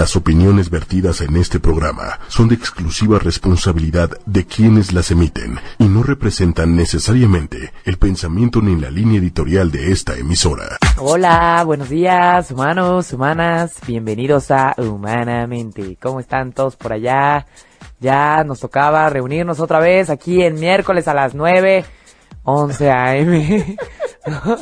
Las opiniones vertidas en este programa son de exclusiva responsabilidad de quienes las emiten y no representan necesariamente el pensamiento ni la línea editorial de esta emisora. Hola, buenos días, humanos, humanas, bienvenidos a Humanamente. ¿Cómo están todos por allá? Ya nos tocaba reunirnos otra vez aquí en miércoles a las 9, 11 a.m.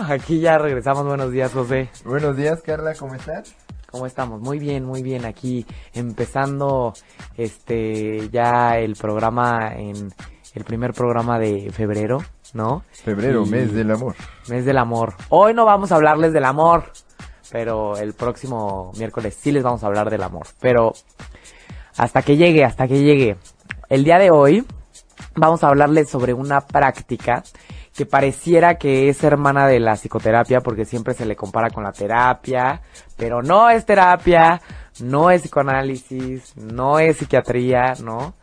aquí ya regresamos. Buenos días, José. Buenos días, Carla, ¿cómo estás? ¿Cómo estamos? Muy bien, muy bien. Aquí empezando este ya el programa en el primer programa de febrero, ¿no? Febrero, Y- mes del amor. Mes del amor. Hoy no vamos a hablarles del amor, pero el próximo miércoles sí les vamos a hablar del amor. Pero hasta que llegue, hasta que llegue. El día de hoy vamos a hablarles sobre una práctica que pareciera que es hermana de la psicoterapia porque siempre se le compara con la terapia, pero no es terapia, no es psicoanálisis, no es psiquiatría, ¿no?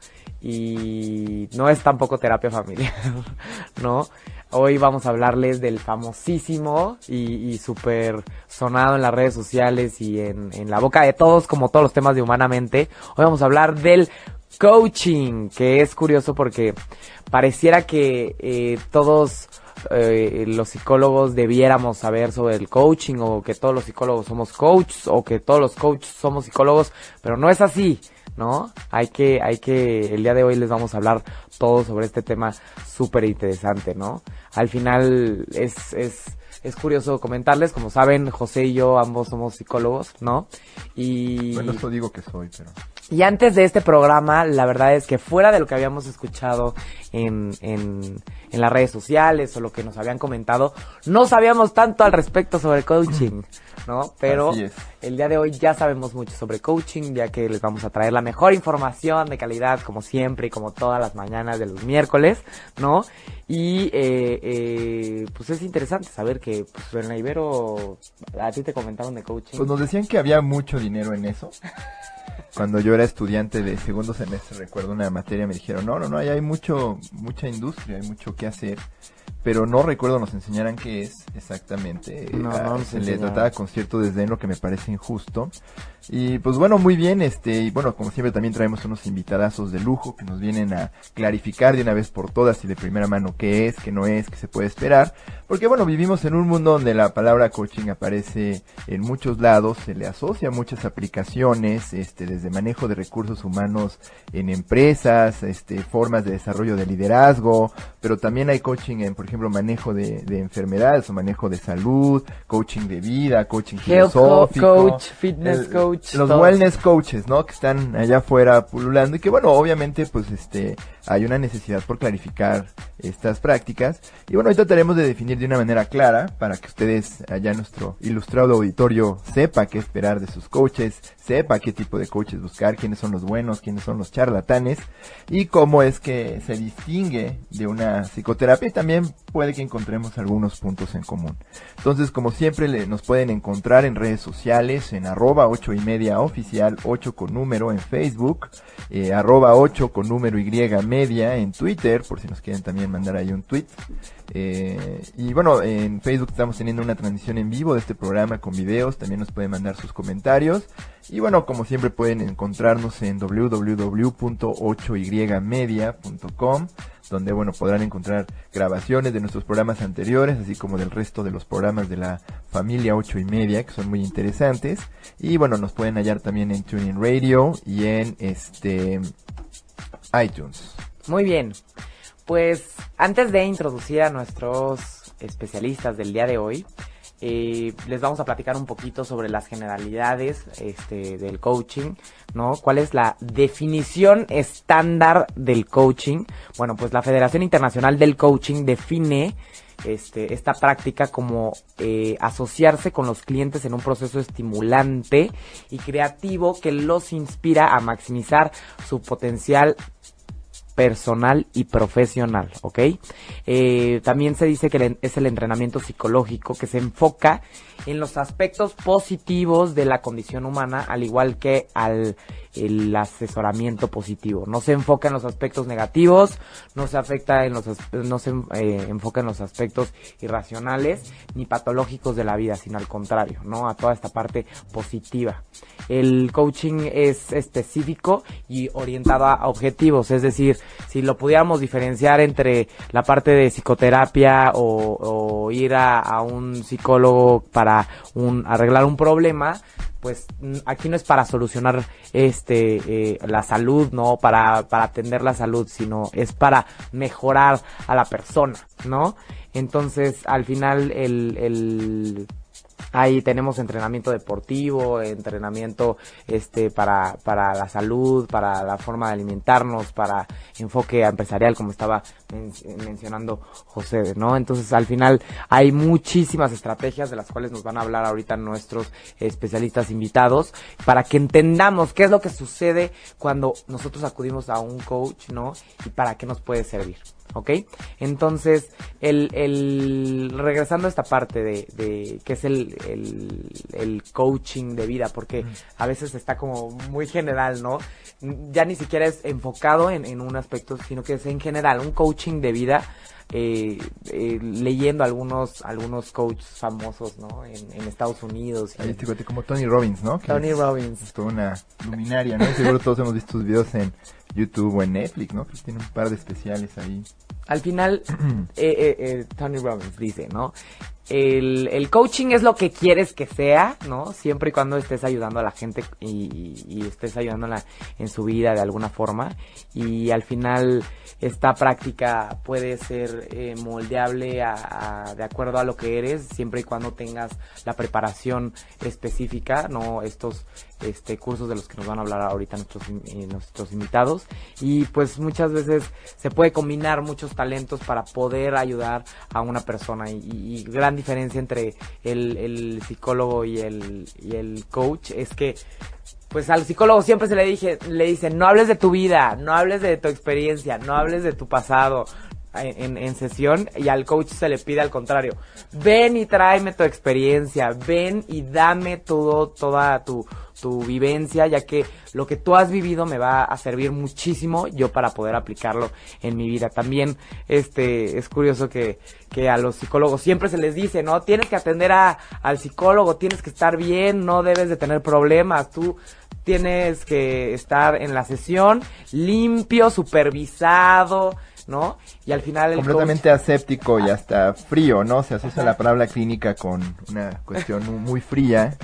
Y no es tampoco terapia familiar, ¿no? Hoy vamos a hablarles del famosísimo y, súper sonado en las redes sociales y en la boca de todos, como todos los temas de Humanamente. Hoy vamos a hablar del coaching, que es curioso porque pareciera que eh, todos eh, los psicólogos debiéramos saber sobre el coaching o que todos los psicólogos somos coaches o que todos los coaches somos psicólogos, pero no es así, ¿no? Hay que, hay que, el día de hoy les vamos a hablar todo sobre este tema súper interesante, ¿no? Al final es, es, es curioso comentarles, como saben, José y yo ambos somos psicólogos, ¿no? Y... Bueno, eso digo que soy, pero... Y antes de este programa, la verdad es que fuera de lo que habíamos escuchado en, en, en las redes sociales o lo que nos habían comentado, no sabíamos tanto al respecto sobre coaching, ¿no? Pero el día de hoy ya sabemos mucho sobre coaching, ya que les vamos a traer la mejor información de calidad, como siempre y como todas las mañanas de los miércoles, ¿no? Y eh, eh, pues es interesante saber que pues, en la Ibero a ti te comentaron de coaching. Pues nos decían que había mucho dinero en eso. Cuando yo era estudiante de segundo semestre, recuerdo una materia, me dijeron, no, no, no, ahí hay mucho, mucha industria, hay mucho que hacer. Pero no recuerdo nos enseñaran qué es exactamente. No, no Ah, se le trataba con cierto desdén, lo que me parece injusto. Y pues bueno, muy bien, este, y bueno, como siempre también traemos unos invitadazos de lujo que nos vienen a clarificar de una vez por todas y de primera mano qué es, qué no es, qué se puede esperar. Porque bueno, vivimos en un mundo donde la palabra coaching aparece en muchos lados, se le asocia a muchas aplicaciones, este, desde manejo de recursos humanos en empresas, este, formas de desarrollo de liderazgo, pero también hay coaching en, por ejemplo, manejo de, de enfermedades o manejo de salud, coaching de vida, coaching Health filosófico. coach, fitness el- coach, Los wellness coaches, ¿no? Que están allá afuera pululando y que bueno, obviamente pues este hay una necesidad por clarificar estas prácticas y bueno, hoy trataremos de definir de una manera clara para que ustedes allá en nuestro ilustrado auditorio sepa qué esperar de sus coaches, sepa qué tipo de coaches buscar, quiénes son los buenos, quiénes son los charlatanes y cómo es que se distingue de una psicoterapia y también puede que encontremos algunos puntos en común. Entonces, como siempre, le- nos pueden encontrar en redes sociales, en arroba ocho y media oficial, 8 con número en Facebook, eh, arroba 8 con número y media en Twitter, por si nos quieren también mandar ahí un tweet. Eh, y bueno, en Facebook estamos teniendo una transmisión en vivo de este programa con videos, también nos pueden mandar sus comentarios. Y bueno, como siempre pueden encontrarnos en www.8ymedia.com donde bueno podrán encontrar grabaciones de nuestros programas anteriores, así como del resto de los programas de la familia 8 y media, que son muy interesantes. Y bueno, nos pueden hallar también en TuneIn Radio y en este iTunes. Muy bien. Pues antes de introducir a nuestros especialistas del día de hoy, eh, les vamos a platicar un poquito sobre las generalidades este, del coaching, ¿no? ¿Cuál es la definición estándar del coaching? Bueno, pues la Federación Internacional del Coaching define este, esta práctica como eh, asociarse con los clientes en un proceso estimulante y creativo que los inspira a maximizar su potencial personal y profesional, ¿ok? Eh, también se dice que es el entrenamiento psicológico que se enfoca en los aspectos positivos de la condición humana, al igual que al el asesoramiento positivo. No se enfoca en los aspectos negativos, no se afecta en los, no se eh, enfoca en los aspectos irracionales ni patológicos de la vida, sino al contrario, ¿no? A toda esta parte positiva. El coaching es específico y orientado a objetivos, es decir, si lo pudiéramos diferenciar entre la parte de psicoterapia o, ir a, a un psicólogo para un, arreglar un problema, pues aquí no es para solucionar este eh, la salud, no para, para atender la salud, sino es para mejorar a la persona, ¿no? Entonces, al final el, el Ahí tenemos entrenamiento deportivo, entrenamiento este para, para la salud, para la forma de alimentarnos, para enfoque empresarial, como estaba mencionando José, ¿no? Entonces, al final hay muchísimas estrategias de las cuales nos van a hablar ahorita nuestros especialistas invitados para que entendamos qué es lo que sucede cuando nosotros acudimos a un coach, ¿no? Y para qué nos puede servir. ¿Ok? Entonces, el, el, regresando a esta parte de, de que es el, el, el coaching de vida, porque a veces está como muy general, ¿no? Ya ni siquiera es enfocado en, en un aspecto, sino que es en general, un coaching de vida eh, eh, leyendo algunos algunos coaches famosos, ¿no? En, en Estados Unidos. Ahí como Tony Robbins, ¿no? Tony Robbins. Es toda una luminaria, ¿no? Seguro todos hemos visto sus videos en YouTube o en Netflix, ¿no? Que tiene un par de especiales ahí. Al final, eh, eh, eh, Tony Robbins dice, ¿no? El, el, coaching es lo que quieres que sea, ¿no? Siempre y cuando estés ayudando a la gente y, y estés ayudándola en su vida de alguna forma. Y al final esta práctica puede ser eh, moldeable a, de acuerdo a lo que eres, siempre y cuando tengas la preparación específica, ¿no? Estos este, cursos de los que nos van a hablar ahorita nuestros, eh, nuestros invitados. Y pues muchas veces se puede combinar muchos talentos para poder ayudar a una persona. Y, gran diferencia entre el, el psicólogo y el, y el coach es que pues al psicólogo siempre se le dije, le dicen, no hables de tu vida, no hables de tu experiencia, no hables de tu pasado, en, sesión y al coach se le pide al contrario, ven y tráeme tu experiencia, ven y dame todo, toda tu, tu vivencia, ya que lo que tú has vivido me va a servir muchísimo yo para poder aplicarlo en mi vida. También, este, es curioso que, que a los psicólogos siempre se les dice, no, tienes que atender a, al psicólogo, tienes que estar bien, no debes de tener problemas, tú tienes que estar en la sesión limpio, supervisado, ¿no? Y al final el completamente aséptico y hasta frío, ¿no? Se asocia la palabra clínica con una cuestión muy fría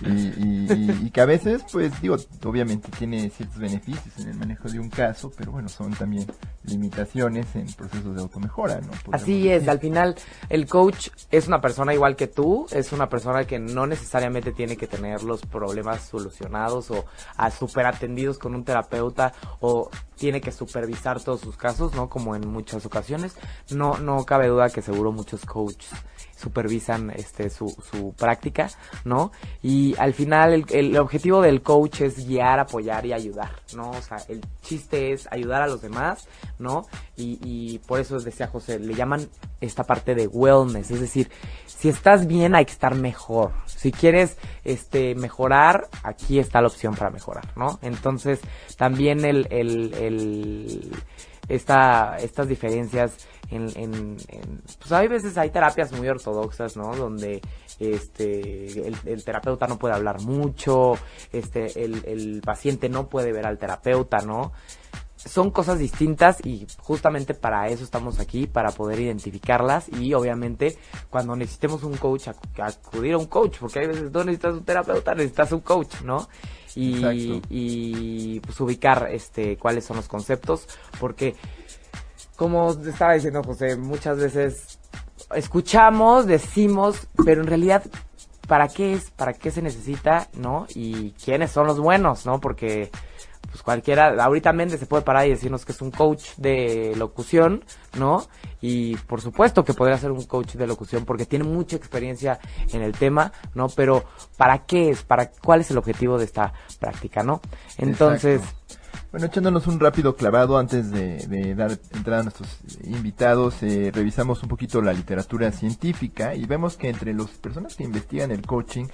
y, que a veces, pues digo, obviamente tiene ciertos beneficios en el manejo de un caso, pero bueno, son también limitaciones en procesos de automejora, ¿no? Así es, al final el coach es una persona igual que tú, es una persona que no necesariamente tiene que tener los problemas solucionados o a super atendidos con un terapeuta o tiene que supervisar todos sus casos, ¿no? Como en muchas ocasiones. No, no cabe duda que seguro muchos coaches supervisan este su, su práctica, ¿no? Y al final el, el, objetivo del coach es guiar, apoyar y ayudar, ¿no? O sea, el chiste es ayudar a los demás, ¿no? Y, y por eso decía José, le llaman esta parte de wellness, es decir, si estás bien hay que estar mejor. Si quieres este mejorar, aquí está la opción para mejorar, ¿no? Entonces, también el, el, el esta, estas diferencias en, en, pues hay veces hay terapias muy ortodoxas, ¿no? Donde este el, el terapeuta no puede hablar mucho, este el, el paciente no puede ver al terapeuta, ¿no? son cosas distintas y justamente para eso estamos aquí, para poder identificarlas y obviamente cuando necesitemos un coach, acudir a un coach, porque hay veces no necesitas un terapeuta, necesitas un coach, ¿no? Y, y pues ubicar este cuáles son los conceptos, porque como estaba diciendo José, muchas veces escuchamos, decimos, pero en realidad ¿para qué es? ¿Para qué se necesita? ¿No? Y quiénes son los buenos, ¿no? Porque pues cualquiera, ahorita Méndez se puede parar y decirnos que es un coach de locución, ¿no? Y por supuesto que podría ser un coach de locución porque tiene mucha experiencia en el tema, ¿no? Pero ¿para qué es? ¿Para cuál es el objetivo de esta práctica, no? Entonces, Bueno, echándonos un rápido clavado antes de, dar entrada a nuestros invitados, eh, revisamos un poquito la literatura científica y vemos que entre las personas que investigan el coaching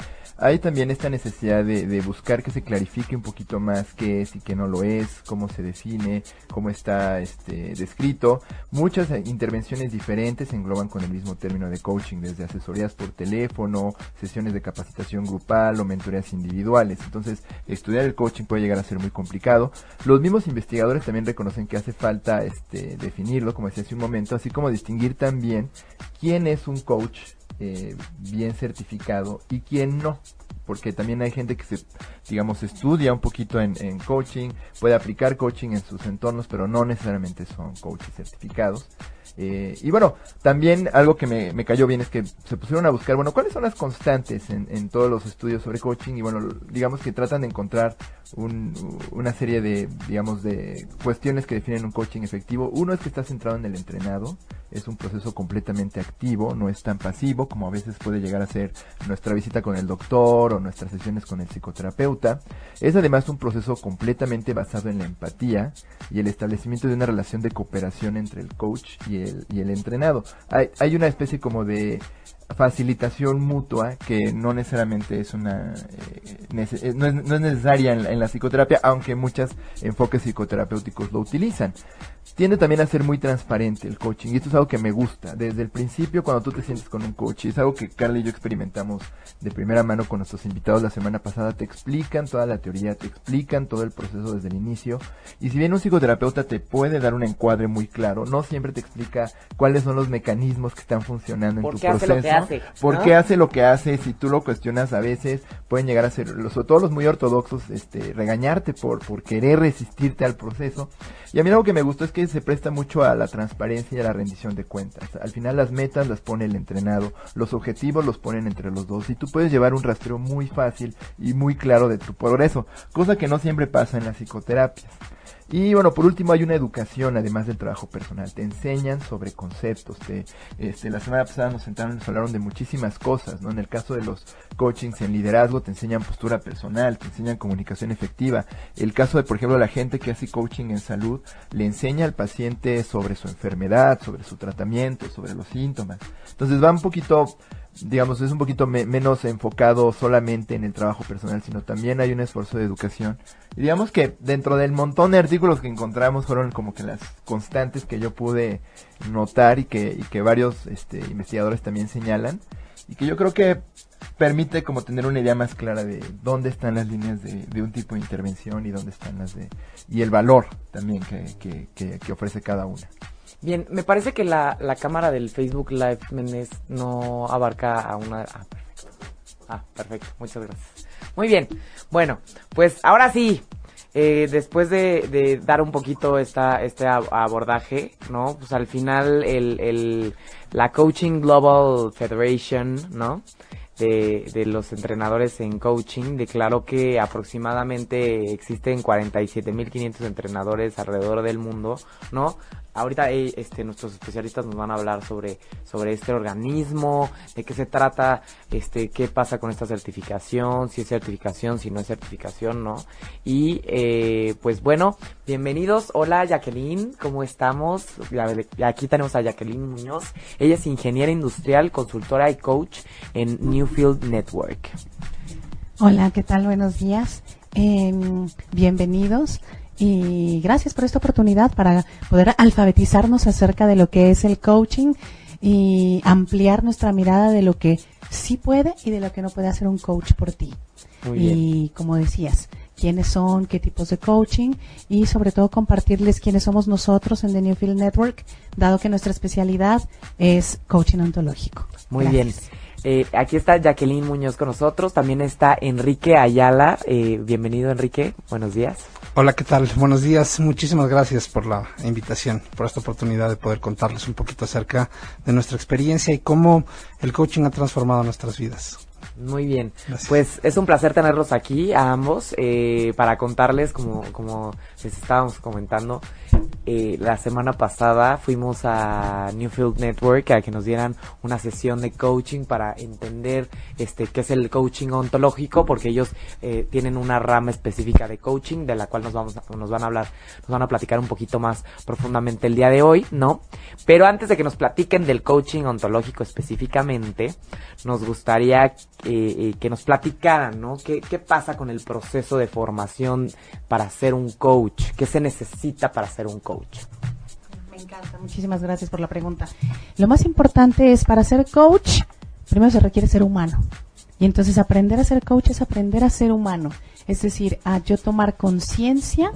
hay también esta necesidad de, buscar que se clarifique un poquito más qué es y qué no lo es, cómo se define, cómo está este, descrito. Muchas intervenciones diferentes engloban con el mismo término de coaching, desde asesorías por teléfono, sesiones de capacitación grupal o mentorías individuales. Entonces, estudiar el coaching puede llegar a ser muy complicado. Los mismos investigadores también reconocen que hace falta este, definirlo, como decía hace un momento, así como distinguir también quién es un coach eh, bien certificado y quién no. Porque también hay gente que se, digamos, estudia un poquito en, en coaching, puede aplicar coaching en sus entornos, pero no necesariamente son coaches certificados. Eh, y bueno, también algo que me, me, cayó bien es que se pusieron a buscar, bueno, cuáles son las constantes en, en todos los estudios sobre coaching y bueno, digamos que tratan de encontrar un, una serie de, digamos, de cuestiones que definen un coaching efectivo. Uno es que está centrado en el entrenado, es un proceso completamente activo, no es tan pasivo como a veces puede llegar a ser nuestra visita con el doctor o nuestras sesiones con el psicoterapeuta. Es además un proceso completamente basado en la empatía y el establecimiento de una relación de cooperación entre el coach y el, y el entrenado. Hay, hay una especie como de facilitación mutua que no necesariamente es una eh, eh, no, es, necesaria en la, psicoterapia aunque muchos enfoques psicoterapéuticos lo utilizan tiende también a ser muy transparente el coaching y esto es algo que me gusta desde el principio cuando tú te sientes con un coach y es algo que Carla y yo experimentamos de primera mano con nuestros invitados la semana pasada te explican toda la teoría te explican todo el proceso desde el inicio y si bien un psicoterapeuta te puede dar un encuadre muy claro no siempre te explica cuáles son los mecanismos que están funcionando en tu proceso ¿Por qué hace lo que hace? Si tú lo cuestionas a veces, pueden llegar a ser, sobre todo los muy ortodoxos, este, regañarte por, por querer resistirte al proceso. Y a mí algo que me gustó es que se presta mucho a la transparencia y a la rendición de cuentas. Al final las metas las pone el entrenado, los objetivos los ponen entre los dos y tú puedes llevar un rastreo muy fácil y muy claro de tu progreso, cosa que no siempre pasa en las psicoterapias. Y bueno, por último hay una educación además del trabajo personal. Te enseñan sobre conceptos. Te, este, la semana pasada nos sentaron y nos hablaron de muchísimas cosas, ¿no? En el caso de los coachings en liderazgo te enseñan postura personal, te enseñan comunicación efectiva. El caso de, por ejemplo, la gente que hace coaching en salud le enseña al paciente sobre su enfermedad, sobre su tratamiento, sobre los síntomas. Entonces va un poquito digamos, es un poquito menos enfocado solamente en el trabajo personal, sino también hay un esfuerzo de educación. Y digamos que dentro del montón de artículos que encontramos fueron como que las constantes que yo pude notar y que, que varios este, investigadores también señalan. Y que yo creo que permite como tener una idea más clara de dónde están las líneas de, de un tipo de intervención y dónde están las de... y el valor también que, que, que ofrece cada una. Bien, me parece que la, la cámara del Facebook Live Menes no abarca a una... Ah, perfecto. Ah, perfecto. Muchas gracias. Muy bien. Bueno, pues ahora sí. Eh, después de, dar un poquito esta, este abordaje, ¿no? Pues al final el, el, la Coaching Global Federation, ¿no? De, de, los entrenadores en coaching declaró que aproximadamente existen 47.500 entrenadores alrededor del mundo, ¿no? Ahorita eh, este, nuestros especialistas nos van a hablar sobre, sobre este organismo, de qué se trata, este, qué pasa con esta certificación, si es certificación, si no es certificación, ¿no? Y eh, pues bueno, bienvenidos. Hola Jacqueline, ¿cómo estamos? Aquí tenemos a Jacqueline Muñoz. Ella es ingeniera industrial, consultora y coach en Newfield Network. Hola, ¿qué tal? Buenos días. Em, bienvenidos y gracias por esta oportunidad para poder alfabetizarnos acerca de lo que es el coaching y ampliar nuestra mirada de lo que sí puede y de lo que no puede hacer un coach por ti. y como decías, quiénes son, qué tipos de coaching y sobre todo compartirles quiénes somos nosotros en The Newfield Network, dado que nuestra especialidad es coaching ontológico. Muy bien. Eh, aquí está Jacqueline Muñoz con nosotros, también está Enrique Ayala. Eh, bienvenido Enrique, buenos días. Hola, ¿qué tal? Buenos días, muchísimas gracias por la invitación, por esta oportunidad de poder contarles un poquito acerca de nuestra experiencia y cómo el coaching ha transformado nuestras vidas. Muy bien, pues es un placer tenerlos aquí a ambos eh, para contarles, como, como les estábamos comentando, eh, la semana pasada fuimos a Newfield Network a que nos dieran una sesión de coaching para entender este qué es el coaching ontológico, porque ellos eh, tienen una rama específica de coaching de la cual nos vamos a- nos van a hablar, nos van a platicar un poquito más profundamente el día de hoy, ¿no? Pero antes de que nos platiquen del coaching ontológico específicamente, nos gustaría eh, eh, que nos platicaran, ¿no? ¿Qué, ¿Qué pasa con el proceso de formación para ser un coach? ¿Qué se necesita para ser un coach? Me encanta, muchísimas gracias por la pregunta. Lo más importante es para ser coach, primero se requiere ser humano. Y entonces aprender a ser coach es aprender a ser humano. Es decir, a yo tomar conciencia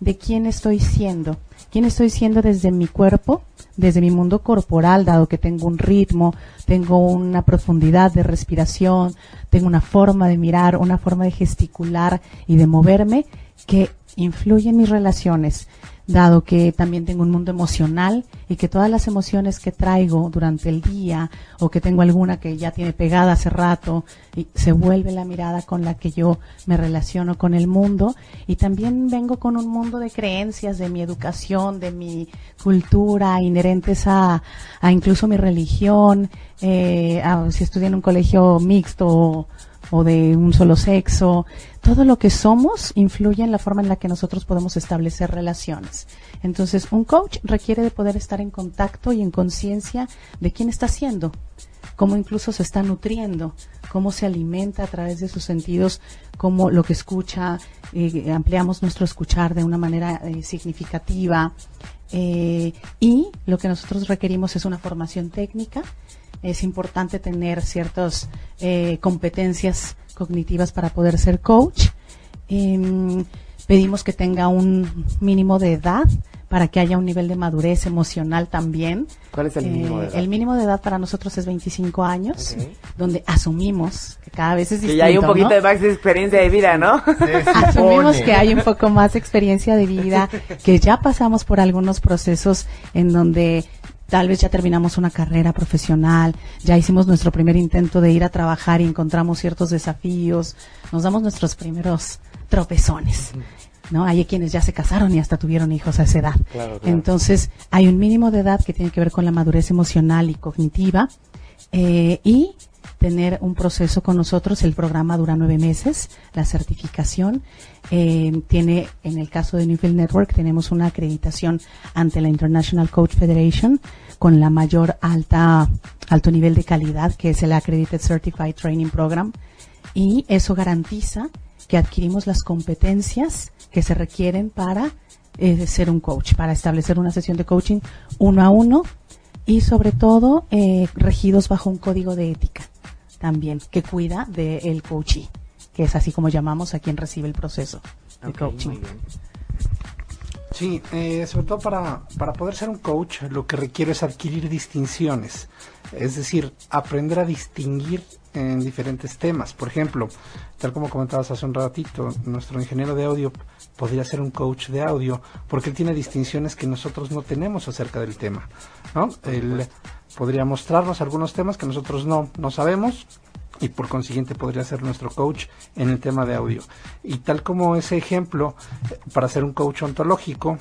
de quién estoy siendo. Quién estoy siendo desde mi cuerpo, desde mi mundo corporal, dado que tengo un ritmo, tengo una profundidad de respiración, tengo una forma de mirar, una forma de gesticular y de moverme que influye en mis relaciones dado que también tengo un mundo emocional y que todas las emociones que traigo durante el día o que tengo alguna que ya tiene pegada hace rato y se vuelve la mirada con la que yo me relaciono con el mundo. Y también vengo con un mundo de creencias de mi educación, de mi cultura inherentes a, a incluso mi religión, eh, a- si estudié en un colegio mixto o, de un solo sexo, todo lo que somos influye en la forma en la que nosotros podemos establecer relaciones. Entonces, un coach requiere de poder estar en contacto y en conciencia de quién está siendo, cómo incluso se está nutriendo, cómo se alimenta a través de sus sentidos, cómo lo que escucha, eh, ampliamos nuestro escuchar de una manera eh, significativa. eh, y lo que nosotros requerimos es una formación técnica. Es importante tener ciertas eh, competencias cognitivas para poder ser coach. Em, pedimos que tenga un mínimo de edad para que haya un nivel de madurez emocional también. ¿Cuál es el mínimo de Eh, edad? El mínimo de edad para nosotros es 25 años, donde asumimos que cada vez es Que distinto. ya hay un poquito ¿no? de más experiencia de vida, ¿no? Asumimos que hay un poco más experiencia de vida, que ya pasamos por algunos procesos en donde tal vez ya terminamos una carrera profesional, ya hicimos nuestro primer intento de ir a trabajar y encontramos ciertos desafíos, nos damos nuestros primeros tropezones. ¿No? Hay quienes ya se casaron y hasta tuvieron hijos a esa edad. Claro, claro. Entonces, hay un mínimo de edad que tiene que ver con la madurez emocional y cognitiva eh, y tener un proceso con nosotros. El programa dura nueve meses, la certificación eh, tiene, en el caso de Newfield Network, tenemos una acreditación ante la International Coach Federation con la mayor alta, alto nivel de calidad, que es el Accredited Certified Training Program. Y eso garantiza que adquirimos las competencias que se requieren para eh, ser un coach, para establecer una sesión de coaching uno a uno y sobre todo eh, regidos bajo un código de ética también que cuida del coachee, que es así como llamamos a quien recibe el proceso de coaching. Sí, eh, sobre todo para, para poder ser un coach lo que requiere es adquirir distinciones, es decir, aprender a distinguir en diferentes temas. Por ejemplo, tal como comentabas hace un ratito, nuestro ingeniero de audio podría ser un coach de audio porque él tiene distinciones que nosotros no tenemos acerca del tema. ¿no? Él podría mostrarnos algunos temas que nosotros no, no sabemos y por consiguiente podría ser nuestro coach en el tema de audio. Y tal como ese ejemplo, para ser un coach ontológico,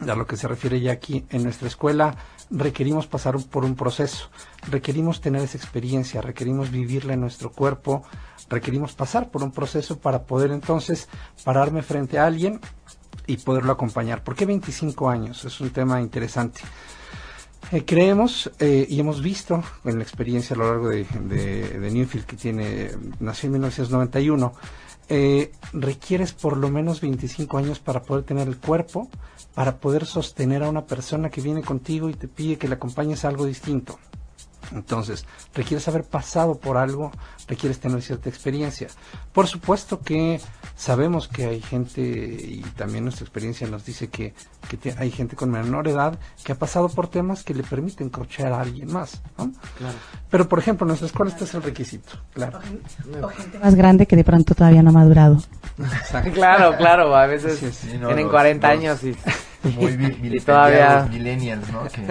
a lo que se refiere ya aquí en nuestra escuela, requerimos pasar por un proceso, requerimos tener esa experiencia, requerimos vivirla en nuestro cuerpo, requerimos pasar por un proceso para poder entonces pararme frente a alguien y poderlo acompañar. ¿Por qué 25 años? Es un tema interesante. Eh, creemos eh, y hemos visto en la experiencia a lo largo de, de, Newfield, que tiene, nació en 1991, eh, requieres por lo menos 25 años para poder tener el cuerpo, para poder sostener a una persona que viene contigo y te pide que le acompañes a algo distinto. Entonces, requieres haber pasado por algo, requieres tener cierta experiencia. Por supuesto que sabemos que hay gente, y también nuestra experiencia nos dice que, que te- hay gente con menor edad que ha pasado por temas que le permiten coachear a alguien más. ¿no? Pero, por ejemplo, en nuestra escuela este es el requisito. Claro. Más grande que de pronto todavía no ha madurado. Exacto. Claro, claro, a veces tienen los- 40 los- años y Muy bi- Y todavía- millennials, ¿no? Que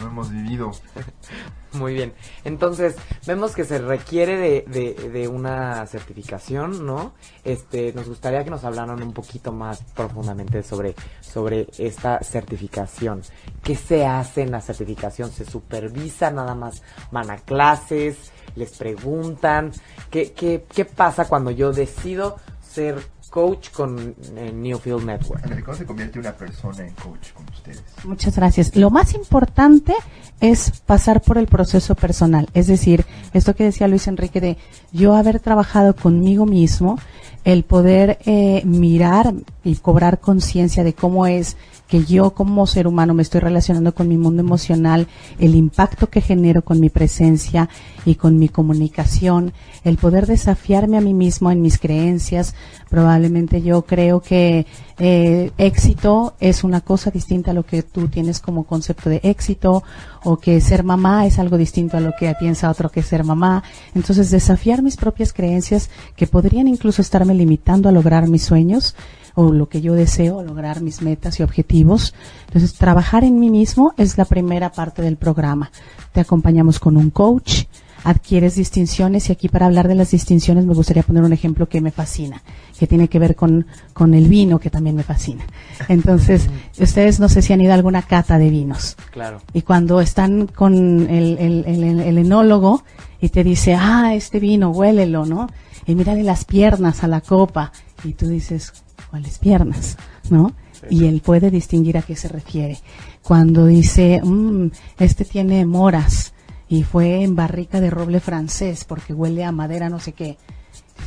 no hemos vivido. Muy bien. Entonces, vemos que se requiere de, de, de una certificación, ¿no? Este, nos gustaría que nos hablaran un poquito más profundamente sobre, sobre esta certificación. ¿Qué se hace en la certificación? ¿Se supervisa? ¿Nada más van a clases? ¿Les preguntan? ¿Qué, qué, qué pasa cuando yo decido ser coach con eh, Newfield Network? ¿Cómo se convierte una persona en coach con ustedes? Muchas gracias. Lo más importante es pasar por el proceso personal. Es decir, esto que decía Luis Enrique de yo haber trabajado conmigo mismo, el poder eh, mirar y cobrar conciencia de cómo es que yo como ser humano me estoy relacionando con mi mundo emocional, el impacto que genero con mi presencia y con mi comunicación, el poder desafiarme a mí mismo en mis creencias. Probablemente yo creo que eh, éxito es una cosa distinta a lo que tú tienes como concepto de éxito o que ser mamá es algo distinto a lo que piensa otro que ser mamá. Entonces desafiar mis propias creencias que podrían incluso estarme limitando a lograr mis sueños o lo que yo deseo, lograr mis metas y objetivos. Entonces, trabajar en mí mismo es la primera parte del programa. Te acompañamos con un coach, adquieres distinciones y aquí para hablar de las distinciones me gustaría poner un ejemplo que me fascina, que tiene que ver con, con el vino que también me fascina. Entonces, ustedes no sé si han ido a alguna cata de vinos. Claro. Y cuando están con el, el, el- el enólogo y te dice, ah, este vino, huélelo, ¿no? Y mírale las piernas a la copa. Y tú dices, ¿cuáles piernas? ¿No? Y él puede distinguir a qué se refiere. Cuando dice, "Mm, este tiene moras y fue en barrica de roble francés porque huele a madera no sé qué.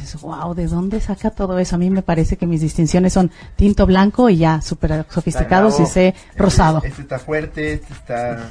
Dices, wow, ¿de dónde saca todo eso? A mí me parece que mis distinciones son tinto blanco y ya, súper sofisticados y sé rosado. Este, este está fuerte, este está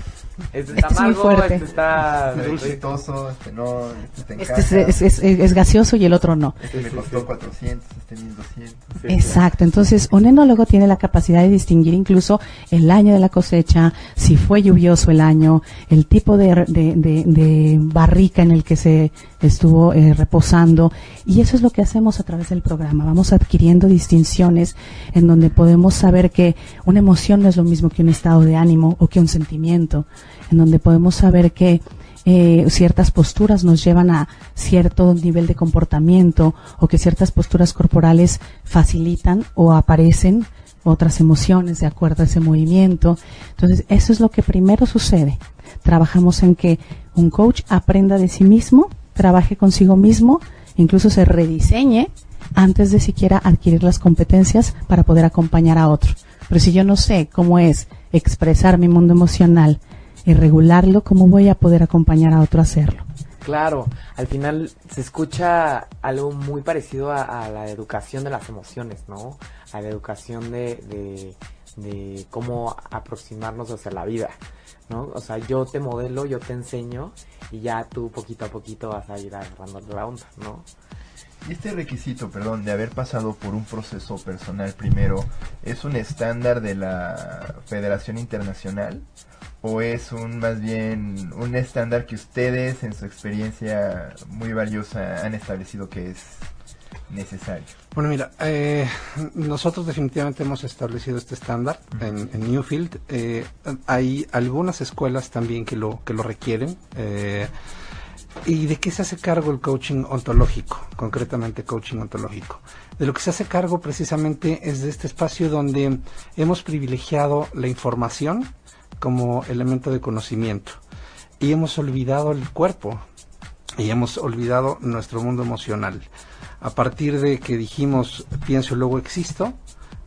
Este está Este es muy amargo, fuerte. este está este dulce. dulcetoso, este no, este está en Este es, es- es- es gaseoso y el otro no. este me costó 400, este 1200. Exacto, entonces un enólogo tiene la capacidad de distinguir incluso el año de la cosecha, si fue lluvioso el año, el tipo de, de- de- de barrica en el que se estuvo eh, reposando y eso es lo que hacemos a través del programa. Vamos adquiriendo distinciones en donde podemos saber que una emoción no es lo mismo que un estado de ánimo o que un sentimiento, en donde podemos saber que eh, ciertas posturas nos llevan a cierto nivel de comportamiento o que ciertas posturas corporales facilitan o aparecen otras emociones de acuerdo a ese movimiento. Entonces, eso es lo que primero sucede. Trabajamos en que un coach aprenda de sí mismo, trabaje consigo mismo, incluso se rediseñe antes de siquiera adquirir las competencias para poder acompañar a otro. Pero si yo no sé cómo es expresar mi mundo emocional y regularlo, ¿cómo voy a poder acompañar a otro a hacerlo? Claro, al final se escucha algo muy parecido a, a la educación de las emociones, ¿no? A la educación de, de, de cómo aproximarnos hacia la vida, ¿no? O sea, yo te modelo, yo te enseño y ya tú poquito a poquito vas a ir agarrando la onda, ¿no? Y este requisito, perdón, de haber pasado por un proceso personal primero, ¿es un estándar de la Federación Internacional? ¿O es un más bien un estándar que ustedes en su experiencia muy valiosa han establecido que es necesario? Bueno, mira, eh, nosotros definitivamente hemos establecido este estándar en, en Newfield. Eh, hay algunas escuelas también que lo, que lo requieren. eh, ¿Y de qué se hace cargo el coaching ontológico? Concretamente coaching ontológico. De lo que se hace cargo precisamente es de este espacio donde hemos privilegiado la información como elemento de conocimiento y hemos olvidado el cuerpo y hemos olvidado nuestro mundo emocional. A partir de que dijimos pienso y luego existo,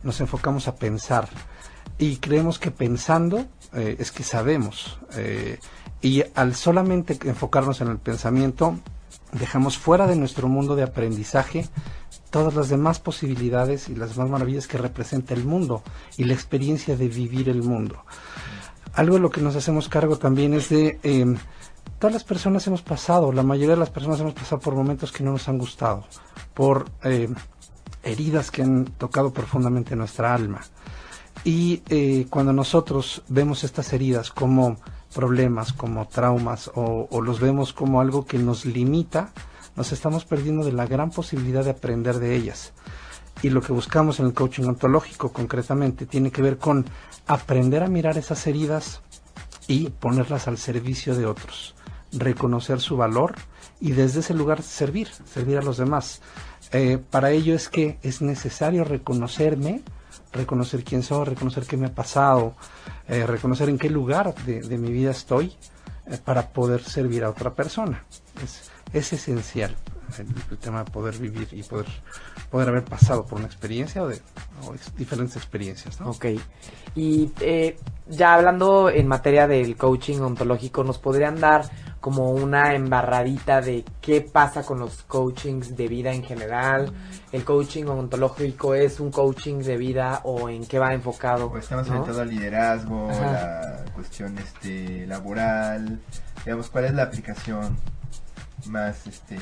nos enfocamos a pensar y creemos que pensando eh, es que sabemos eh, y al solamente enfocarnos en el pensamiento dejamos fuera de nuestro mundo de aprendizaje todas las demás posibilidades y las demás maravillas que representa el mundo y la experiencia de vivir el mundo. Algo de lo que nos hacemos cargo también es de eh, todas las personas hemos pasado, la mayoría de las personas hemos pasado por momentos que no nos han gustado, por eh, heridas que han tocado profundamente nuestra alma. Y eh, cuando nosotros vemos estas heridas como problemas, como traumas, o los vemos como algo que nos limita, nos estamos perdiendo de la gran posibilidad de aprender de ellas. Y lo que buscamos en el coaching ontológico concretamente tiene que ver con aprender a mirar esas heridas y ponerlas al servicio de otros, reconocer su valor y desde ese lugar servir, servir a los demás. Eh, para ello es que es necesario reconocerme, reconocer quién soy, reconocer qué me ha pasado, eh, reconocer en qué lugar de, mi vida estoy eh, para poder servir a otra persona. Es, es esencial el, tema de poder vivir y poder, poder haber pasado por una experiencia o de diferentes experiencias. ¿no? Ok. Y eh, ya hablando en materia del coaching ontológico, ¿nos podrían dar como una embarradita de qué pasa con los coachings de vida en general? ¿El coaching ontológico es un coaching de vida o en qué va enfocado? Pues estamos orientados al liderazgo, la cuestión este, laboral, digamos, ¿cuál es la aplicación más este,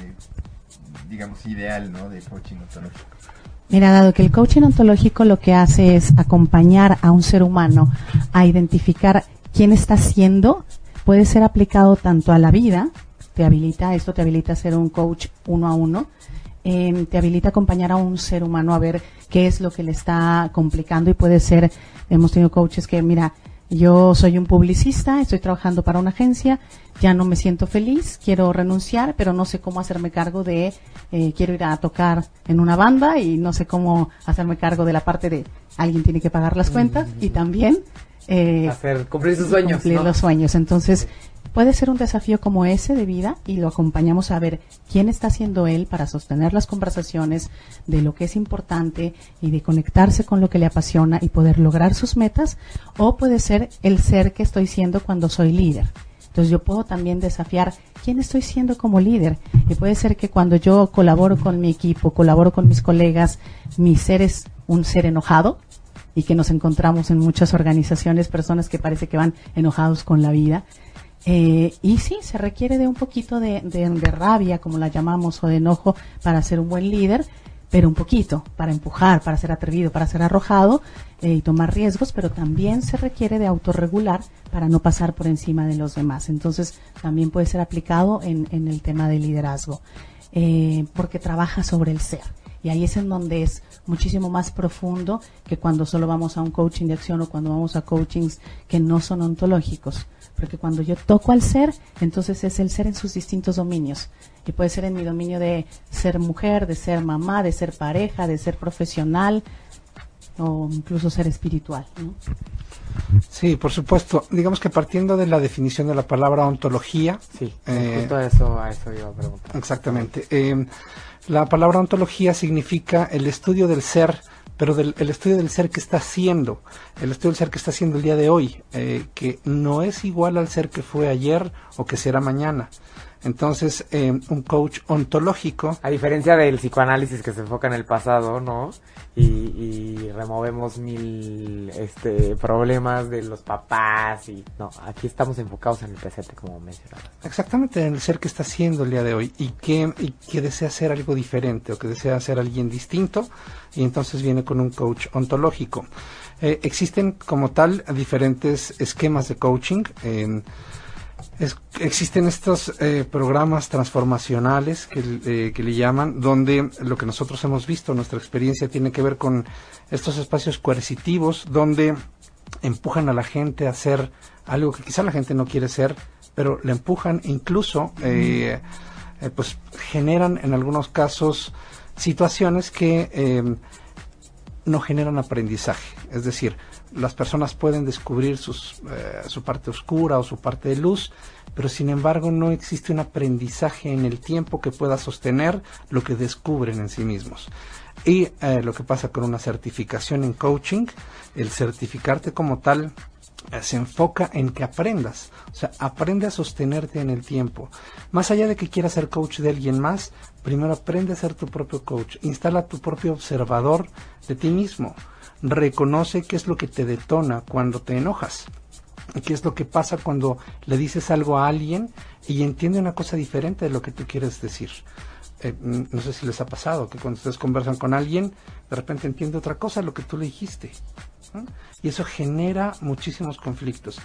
digamos, ideal, ¿no? De coaching ontológico. Mira, dado que el coaching ontológico lo que hace es acompañar a un ser humano a identificar quién está siendo, puede ser aplicado tanto a la vida, te habilita, esto te habilita a ser un coach uno a uno, em, te habilita a acompañar a un ser humano a ver qué es lo que le está complicando y puede ser, hemos tenido coaches que, mira, yo soy un publicista, estoy trabajando para una agencia, ya no me siento feliz, quiero renunciar, pero no sé cómo hacerme cargo de, eh, quiero ir a tocar en una banda y no sé cómo hacerme cargo de la parte de alguien tiene que pagar las cuentas y también eh, hacer cumplir sus sueños, cumplir los sueños. Entonces puede ser un desafío como ese de vida y lo acompañamos a ver quién está haciendo él para sostener las conversaciones de lo que es importante y de conectarse con lo que le apasiona y poder lograr sus metas o puede ser el ser que estoy siendo cuando soy líder. Entonces yo puedo también desafiar quién estoy siendo como líder. Y puede ser que cuando yo colaboro con mi equipo, colaboro con mis colegas, mi ser es un ser enojado y que nos encontramos en muchas organizaciones, personas que parece que van enojados con la vida. Eh, y sí, se requiere de un poquito de, rabia, como la llamamos, o de enojo para ser un buen líder, pero un poquito, para empujar, para ser atrevido, para ser arrojado eh, y tomar riesgos, pero también se requiere de autorregular para no pasar por encima de los demás. Entonces, también puede ser aplicado en, el tema de liderazgo, eh, porque trabaja sobre el ser. Y ahí es en donde es muchísimo más profundo que cuando solo vamos a un coaching de acción o cuando vamos a coachings que no son ontológicos porque cuando yo toco al ser, entonces es el ser en sus distintos dominios. Y puede ser en mi dominio de ser mujer, de ser mamá, de ser pareja, de ser profesional o incluso ser espiritual. Sí, por supuesto. Digamos que partiendo de la definición de la palabra ontología. Sí, eh, justo a eso, a eso iba a preguntar. Exactamente. Eh, la palabra ontología significa el estudio del ser pero del el estudio del ser que está haciendo, el estudio del ser que está haciendo el día de hoy, eh, que no es igual al ser que fue ayer o que será mañana. Entonces, eh, un coach ontológico. A diferencia del psicoanálisis que se enfoca en el pasado, ¿no? Y, removemos mil este, problemas de los papás y no, aquí estamos enfocados en el presente, como mencionaba. Exactamente, en el ser que está haciendo el día de hoy y que, y que desea hacer algo diferente o que desea ser alguien distinto y entonces viene con un coach ontológico. Eh, existen como tal diferentes esquemas de coaching. Existen estos eh, programas transformacionales que, eh, que, le llaman, donde lo que nosotros hemos visto, nuestra experiencia tiene que ver con estos espacios coercitivos, donde empujan a la gente a hacer algo que quizá la gente no quiere ser, pero le empujan incluso pues generan en algunos casos situaciones que no generan aprendizaje. Es decir, las personas pueden descubrir sus, eh, su parte oscura o su parte de luz, pero sin embargo no existe un aprendizaje en el tiempo que pueda sostener lo que descubren en sí mismos. Y eh, lo que pasa con una certificación en coaching, el certificarte como tal eh, se enfoca en que aprendas, o sea, aprende a sostenerte en el tiempo. Más allá de que quieras ser coach de alguien más, primero aprende a ser tu propio coach, instala tu propio observador de ti mismo, reconoce qué es lo que te detona cuando te enojas, qué es lo que pasa cuando le dices algo a alguien y entiende una cosa diferente de lo que tú quieres decir. Eh, no sé si les ha pasado que cuando ustedes conversan con alguien, de repente entiende otra cosa lo que tú le dijiste. ¿No? Y eso genera muchísimos conflictos.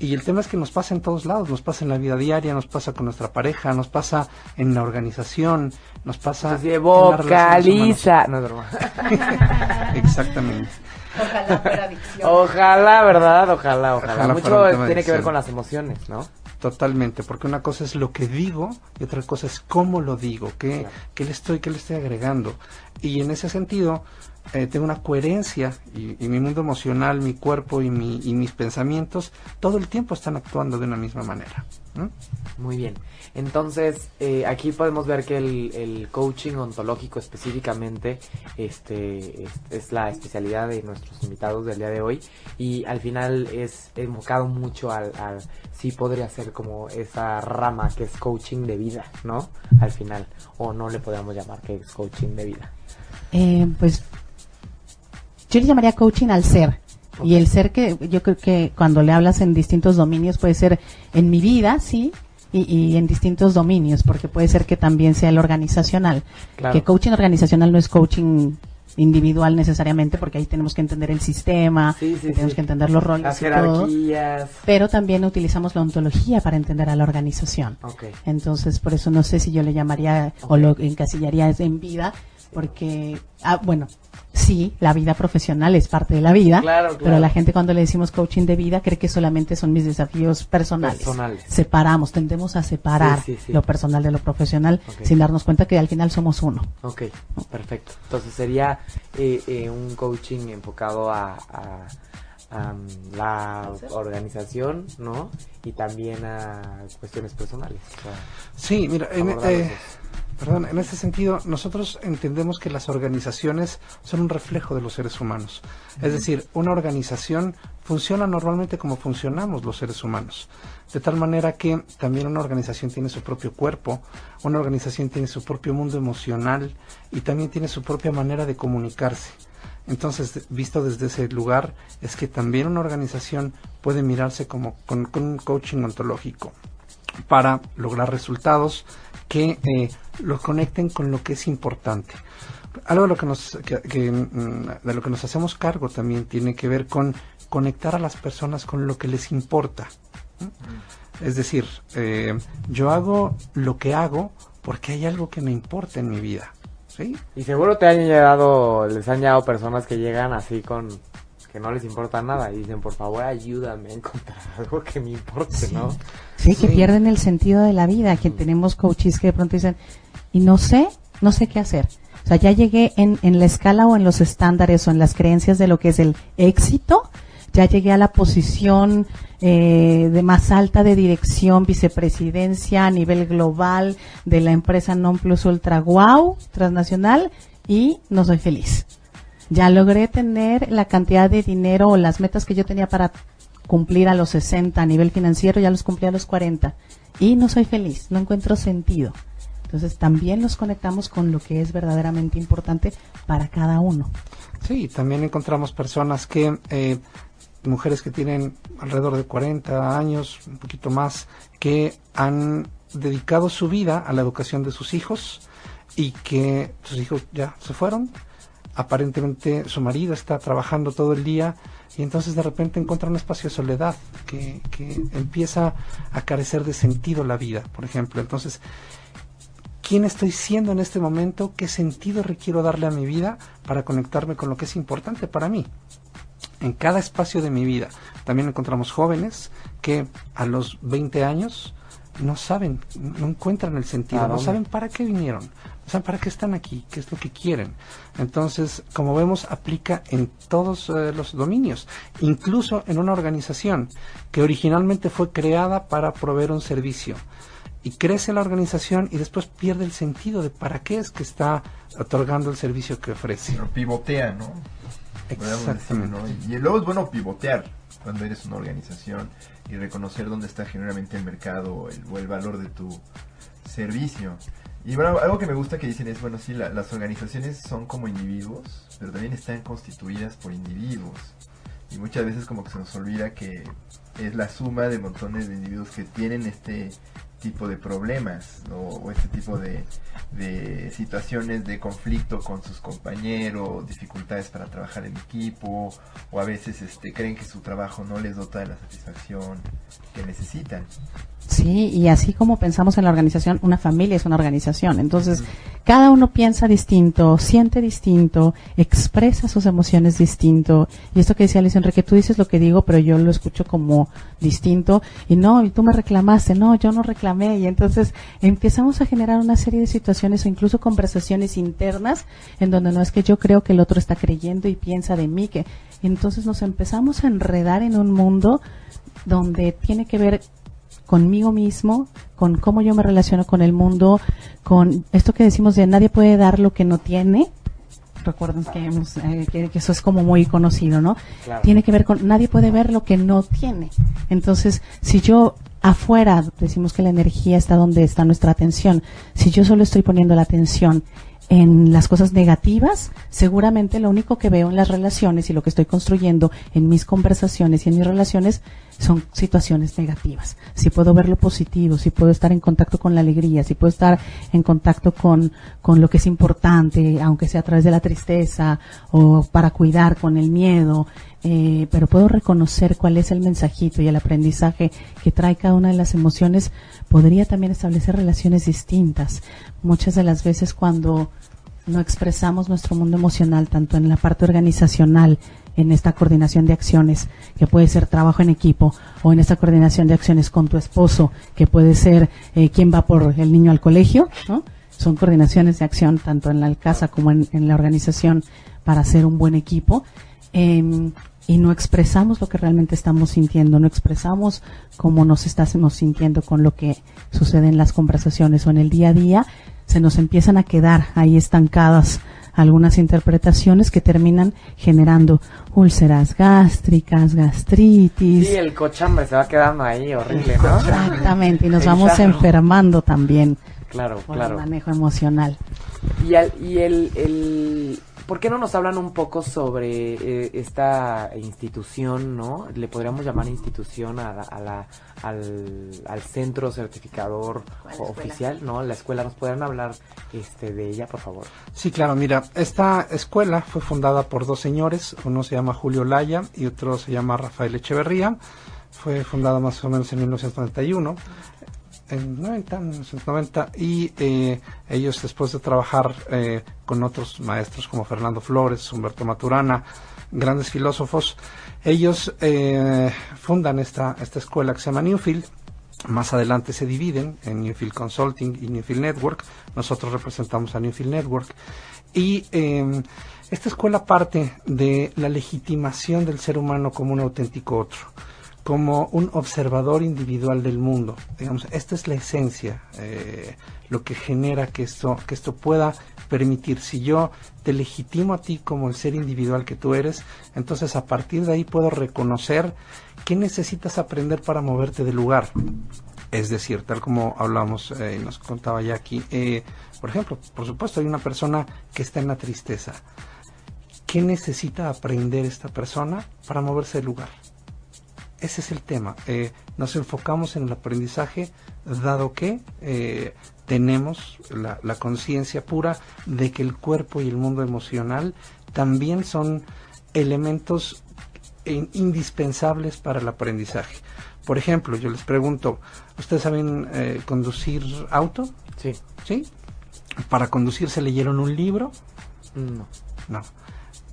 Y el tema es que nos pasa en todos lados, nos pasa en la vida diaria, nos pasa con nuestra pareja, nos pasa en la organización, nos pasa relaciones vocaliza. No. Exactamente. Ojalá fuera adicción. Ojalá, ¿verdad? Ojalá, ojalá. Ojalá Mucho tiene que ver con las emociones, ¿no? Totalmente, porque una cosa es lo que digo y otra cosa es cómo lo digo, qué, Claro. qué le estoy, qué le estoy agregando. Y en ese sentido, eh, tengo una coherencia y, y mi mundo emocional, mi cuerpo y, mi, y mis pensamientos todo el tiempo están actuando de una misma manera. ¿no? Muy bien. Entonces, eh, aquí podemos ver que el, el coaching ontológico específicamente este, es, es la especialidad de nuestros invitados del día de hoy y al final es enfocado mucho al, al sí podría ser como esa rama que es coaching de vida, ¿no? Al final, o no le podríamos llamar que es coaching de vida. Eh, pues yo le llamaría coaching al ser. Y el ser que yo creo que cuando le hablas en distintos dominios puede ser en mi vida, sí, y, y en distintos dominios, porque puede ser que también sea el organizacional. Claro. Que coaching organizacional no es coaching individual necesariamente, porque ahí tenemos que entender el sistema, Sí, sí, tenemos sí. que entender los roles Las y todo. Pero también utilizamos la ontología para entender a la organización. Ok. Entonces, por eso no sé si yo le llamaría o lo encasillaría en vida, porque, ah, bueno, sí, la vida profesional es parte de la vida, Claro, claro. pero la gente cuando le decimos coaching de vida cree que solamente son mis desafíos personales. Personales. Separamos, tendemos a separar Sí, sí, sí. lo personal de lo profesional sin darnos cuenta que al final somos uno. Ok, perfecto. Entonces sería eh, eh, un coaching enfocado a, a- mm, la organización, ¿no? Y también a cuestiones personales. o sea, Sí, mira, en, eh. Perdón, en ese sentido, nosotros entendemos que las organizaciones son un reflejo de los seres humanos. Es decir, una organización funciona normalmente como funcionamos los seres humanos. De tal manera que también una organización tiene su propio cuerpo, una organización tiene su propio mundo emocional y también tiene su propia manera de comunicarse. Entonces, visto desde ese lugar, es que también una organización puede mirarse como con, con un coaching ontológico para lograr resultados que eh, lo conecten con lo que es importante. Algo de lo que nos mm, de lo que nos hacemos cargo también tiene que ver con conectar a las personas con lo que les importa. Es decir, eh, yo hago lo que hago porque hay algo que me importa en mi vida. ¿sí? Y seguro te han llegado, les han llegado personas que llegan así con que no les importa nada y dicen, por favor, ayúdame a encontrar algo que me importe, ¿no? Sí, que Sí. pierden el sentido de la vida, que tenemos coaches que de pronto dicen, y no sé, no sé qué hacer. O sea, ya llegué en, en la escala o en los estándares o en las creencias de lo que es el éxito, ya llegué a la posición eh, de más alta de dirección, vicepresidencia a nivel global de la empresa Non Plus Ultra Wow transnacional y no soy feliz. Ya logré tener la cantidad de dinero o las metas que yo tenía para cumplir a los 60 a nivel financiero, ya los cumplí a los 40 y no soy feliz, no encuentro sentido. Entonces también nos conectamos con lo que es verdaderamente importante para cada uno. Sí, también encontramos personas que, eh, mujeres que tienen alrededor de 40 años, un poquito más, que han dedicado su vida a la educación de sus hijos y que sus hijos ya se fueron. Aparentemente su marido está trabajando todo el día y entonces de repente encuentra un espacio de soledad que, que empieza a carecer de sentido la vida, por ejemplo. Entonces, quién estoy siendo en este momento, qué sentido requiero darle a mi vida para conectarme con lo que es importante para mí. En cada espacio de mi vida también encontramos jóvenes que a los 20 años no saben, no encuentran el sentido, ¿A no saben para qué vinieron, saben para qué están aquí, qué es lo que quieren. Entonces, como vemos, aplica en todos eh, los dominios, incluso en una organización que originalmente fue creada para proveer un servicio y crece la organización y después pierde el sentido de para qué es que está otorgando el servicio que ofrece. Pero pivotea, ¿no? Podríamos decir, Exactamente. ¿no? Y, luego es bueno pivotear cuando eres una organización y reconocer dónde está generalmente el mercado o el, o el valor de tu servicio. Y bueno, algo que me gusta que dicen es, bueno, sí, la- las organizaciones son como individuos, pero también están constituidas por individuos. Y muchas veces como que se nos olvida que es la suma de montones de individuos que tienen este tipo de problemas o este tipo de, de situaciones de conflicto con sus compañeros, dificultades para trabajar en equipo, o a veces este, creen que su trabajo no les dota de la satisfacción que necesitan. Sí, y así como pensamos en la organización, una familia es una organización. Entonces, cada uno piensa distinto, siente distinto, expresa sus emociones distinto. Y esto que decía Luis Enrique, tú dices lo que digo, pero yo lo escucho como distinto. Y no, y tú me reclamaste, no, yo no reclamé. Y entonces empezamos a generar una serie de situaciones o incluso conversaciones internas en donde no es que yo creo que el otro está creyendo y piensa de mí, que entonces nos empezamos a enredar en un mundo donde tiene que ver conmigo mismo, con cómo yo me relaciono con el mundo, con esto que decimos de nadie puede dar lo que no tiene. Recuerden que, eh, eso es como muy conocido, ¿no? Tiene que ver con nadie puede ver lo que no tiene. Entonces, si yo afuera decimos que la energía está donde está nuestra atención, si yo solo estoy poniendo la atención en las cosas negativas, seguramente lo único que veo en las relaciones y lo que estoy construyendo en mis conversaciones y en mis relaciones son situaciones negativas. Si puedo ver lo positivo, si puedo estar en contacto con la alegría, si puedo estar en contacto con, con lo que es importante, aunque sea a través de la tristeza o para cuidar con el miedo, eh, pero puedo reconocer cuál es el mensajito y el aprendizaje que trae cada una de las emociones, podría también establecer relaciones distintas. Muchas de las veces cuando no expresamos nuestro mundo emocional, tanto en la parte organizacional, en esta coordinación de acciones, que puede ser trabajo en equipo, o en esta coordinación de acciones con tu esposo, que puede ser eh, quién va por el niño al colegio, ¿no? Son coordinaciones de acción tanto en la casa como en, la organización para hacer un buen equipo. Em, y no expresamos lo que realmente estamos sintiendo, no expresamos cómo nos estamos sintiendo con lo que sucede en las conversaciones o en el día a día, se nos empiezan a quedar ahí estancadas algunas interpretaciones que terminan generando úlceras gástricas, gastritis. Sí, el cochambre se va quedando ahí horrible, ¿no? Exactamente, y nos vamos enfermando también. Claro, por claro. El manejo emocional. Y, y el, el, ¿Por qué no nos hablan un poco sobre eh, esta institución, no? Le podríamos llamar institución a, la, al, al, centro certificador oficial, ¿no? La escuela, ¿nos podrían hablar este, de ella, por favor? Sí, claro, mira, esta escuela fue fundada por dos señores, uno se llama Julio Laya y otro se llama Rafael Echeverría. Fue fundada más o menos en 1991 en 90, 90 y eh, ellos después de trabajar eh, con otros maestros como Fernando Flores, Humberto Maturana, grandes filósofos, ellos eh, fundan esta, esta escuela que se llama Newfield. Más adelante se dividen en Newfield Consulting y Newfield Network. Nosotros representamos a Newfield Network. Y em, esta escuela parte de la legitimación del ser humano como un auténtico otro como un observador individual del mundo. Digamos, esta es la esencia, eh, lo que genera que esto, que esto pueda permitir. Si yo te legitimo a ti como el ser individual que tú eres, entonces a partir de ahí puedo reconocer qué necesitas aprender para moverte del lugar. Es decir, tal como hablamos eh, y nos contaba ya aquí, eh, por ejemplo, por supuesto hay una persona que está en la tristeza. ¿Qué necesita aprender esta persona para moverse del lugar? Ese es el tema. Eh, nos enfocamos en el aprendizaje dado que eh, tenemos la, conciencia pura de que el cuerpo y el mundo emocional también son elementos indispensables para el aprendizaje. Por ejemplo, yo les pregunto, ¿ustedes saben eh, conducir auto? Sí. ¿Sí? ¿Para conducir se leyeron un libro? No. No.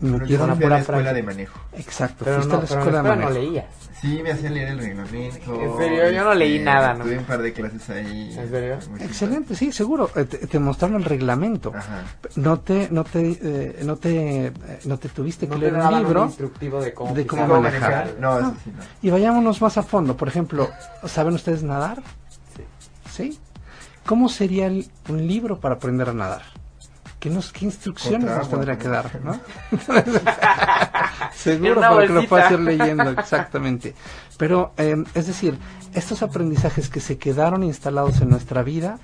Metieron a la escuela de manejo. Exacto. Pero, no, la escuela, de manejo. no leías. Sí, me hacían leer el reglamento. En serio, yo no leí este, nada, ¿no? Tuve un par de clases ahí. ¿En serio? Excelente, sí, seguro. Eh, te, mostraron el reglamento. Ajá. No te, no te, eh, no te, eh, no te tuviste que leer un libro un instructivo de cómo, de cómo manejar. No, eso sí, no. Y vayámonos más a fondo. Por ejemplo, ¿saben ustedes nadar? Sí. ¿Sí? ¿Cómo sería un libro para aprender a nadar? ¿Qué, nos, qué instrucciones nos tendría que dar? ¿no? Seguro, porque lo puede hacer leyendo, exactamente. Pero, eh, es decir, estos aprendizajes que se quedaron instalados en nuestra vida,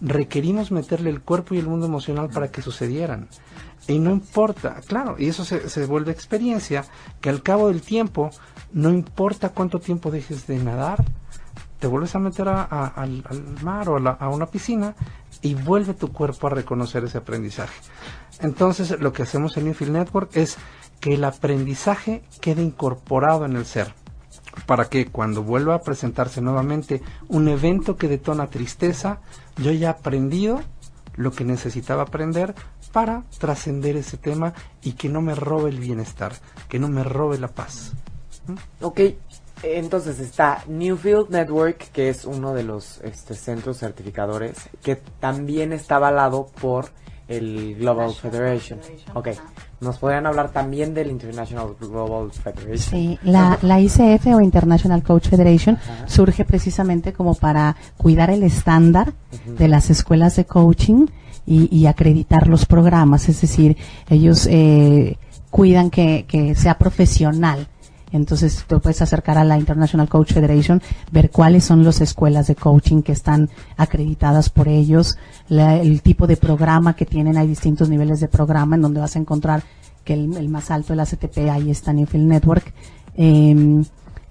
requerimos meterle el cuerpo y el mundo emocional para que sucedieran. Y no importa, claro, y eso se, se vuelve experiencia, que al cabo del tiempo, no importa cuánto tiempo dejes de nadar, te vuelves a meter a- al, mar o a, la- a una piscina y vuelve tu cuerpo a reconocer ese aprendizaje. Entonces, lo que hacemos en Newfield Network es que el aprendizaje quede incorporado en el ser para que cuando vuelva a presentarse nuevamente un evento que detona tristeza, yo ya he aprendido lo que necesitaba aprender para trascender ese tema y que no me robe el bienestar, que no me robe la paz. Ok, entonces está Newfield Network, que es uno de los este, centros certificadores, que también está avalado por el Global Federation. Ok, ¿nos podrían hablar también del International Global Federation? Sí, la, la ICF o International Coach Federation Ajá. surge precisamente como para cuidar el estándar de las escuelas de coaching y, y acreditar los programas, es decir, ellos eh, cuidan que, que sea profesional. Entonces tú puedes acercar a la International Coach Federation, ver cuáles son las escuelas de coaching que están acreditadas por ellos, la- el tipo de programa que tienen, hay distintos niveles de programa en donde vas a encontrar que el, más alto, el ACTP, ahí está Newfield Network. Eh,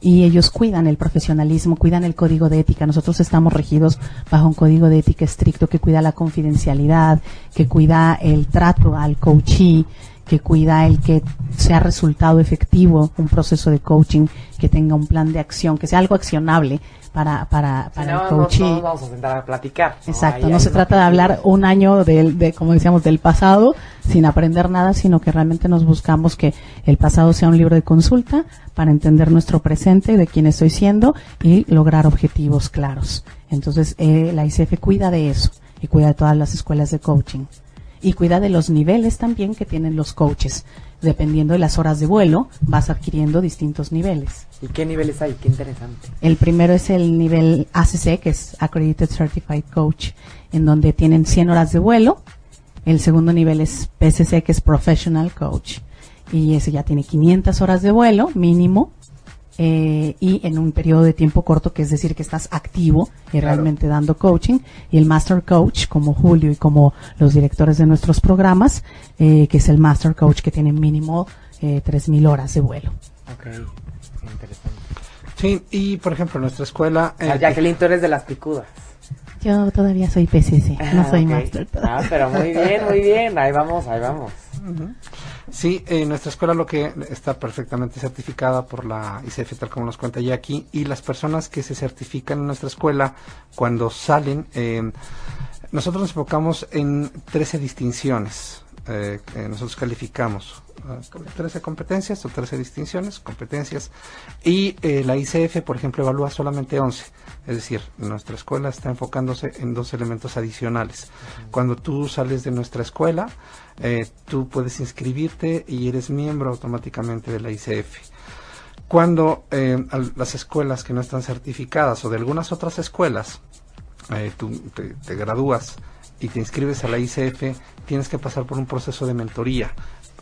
y ellos cuidan el profesionalismo, cuidan el código de ética. Nosotros estamos regidos bajo un código de ética estricto que cuida la confidencialidad, que cuida el trato al coachee, que cuida el que sea resultado efectivo un proceso de coaching, que tenga un plan de acción, que sea algo accionable para, para, Si para no, el no, coachee. no nos vamos a sentar a platicar. ¿no? Exacto, Ahí no se trata de hablar un año del, de, como decíamos, del pasado sin aprender nada, sino que realmente nos buscamos que el pasado sea un libro de consulta para entender nuestro presente, de quién estoy siendo y lograr objetivos claros. Entonces, eh, la ICF cuida de eso y cuida de todas las escuelas de coaching y cuida de los niveles también que tienen los coaches. Dependiendo de las horas de vuelo, vas adquiriendo distintos niveles. ¿Y qué niveles hay? Qué interesante. El primero es el nivel ACC, que es Accredited Certified Coach, en donde tienen 100 horas de vuelo. El segundo nivel es PCC, que es Professional Coach. Y ese ya tiene 500 horas de vuelo mínimo. Eh, y en un periodo de tiempo corto, que es decir, que estás activo y Claro. realmente dando coaching. Y el Master Coach, como Julio y como los directores de nuestros programas, eh, que es el Master Coach que tiene mínimo eh, 3.000 horas de vuelo. Ok, interesante. Sí, y por ejemplo, nuestra escuela... eh, Jacqueline, tú eres de las picudas. Yo todavía soy PCC, no Ah, soy ok. Master. Ah, pero muy bien, muy bien. Ahí vamos, ahí vamos. Sí, eh, nuestra escuela lo que está perfectamente certificada por la ICF, tal como nos cuenta Jackie, y las personas que se certifican en nuestra escuela, cuando salen, eh, nosotros nos enfocamos en 13 distinciones. Eh, que nosotros calificamos ah, como 13 competencias o 13 distinciones, competencias, y eh, la ICF, por ejemplo, evalúa solamente 11. Es decir, nuestra escuela está enfocándose en dos elementos adicionales. Cuando tú sales de nuestra escuela, eh, tú puedes inscribirte y eres miembro automáticamente de la ICF. Cuando eh, las escuelas que no están certificadas o de algunas otras escuelas, eh, tú te, te gradúas y te inscribes a la ICF, tienes que pasar por un proceso de mentoría.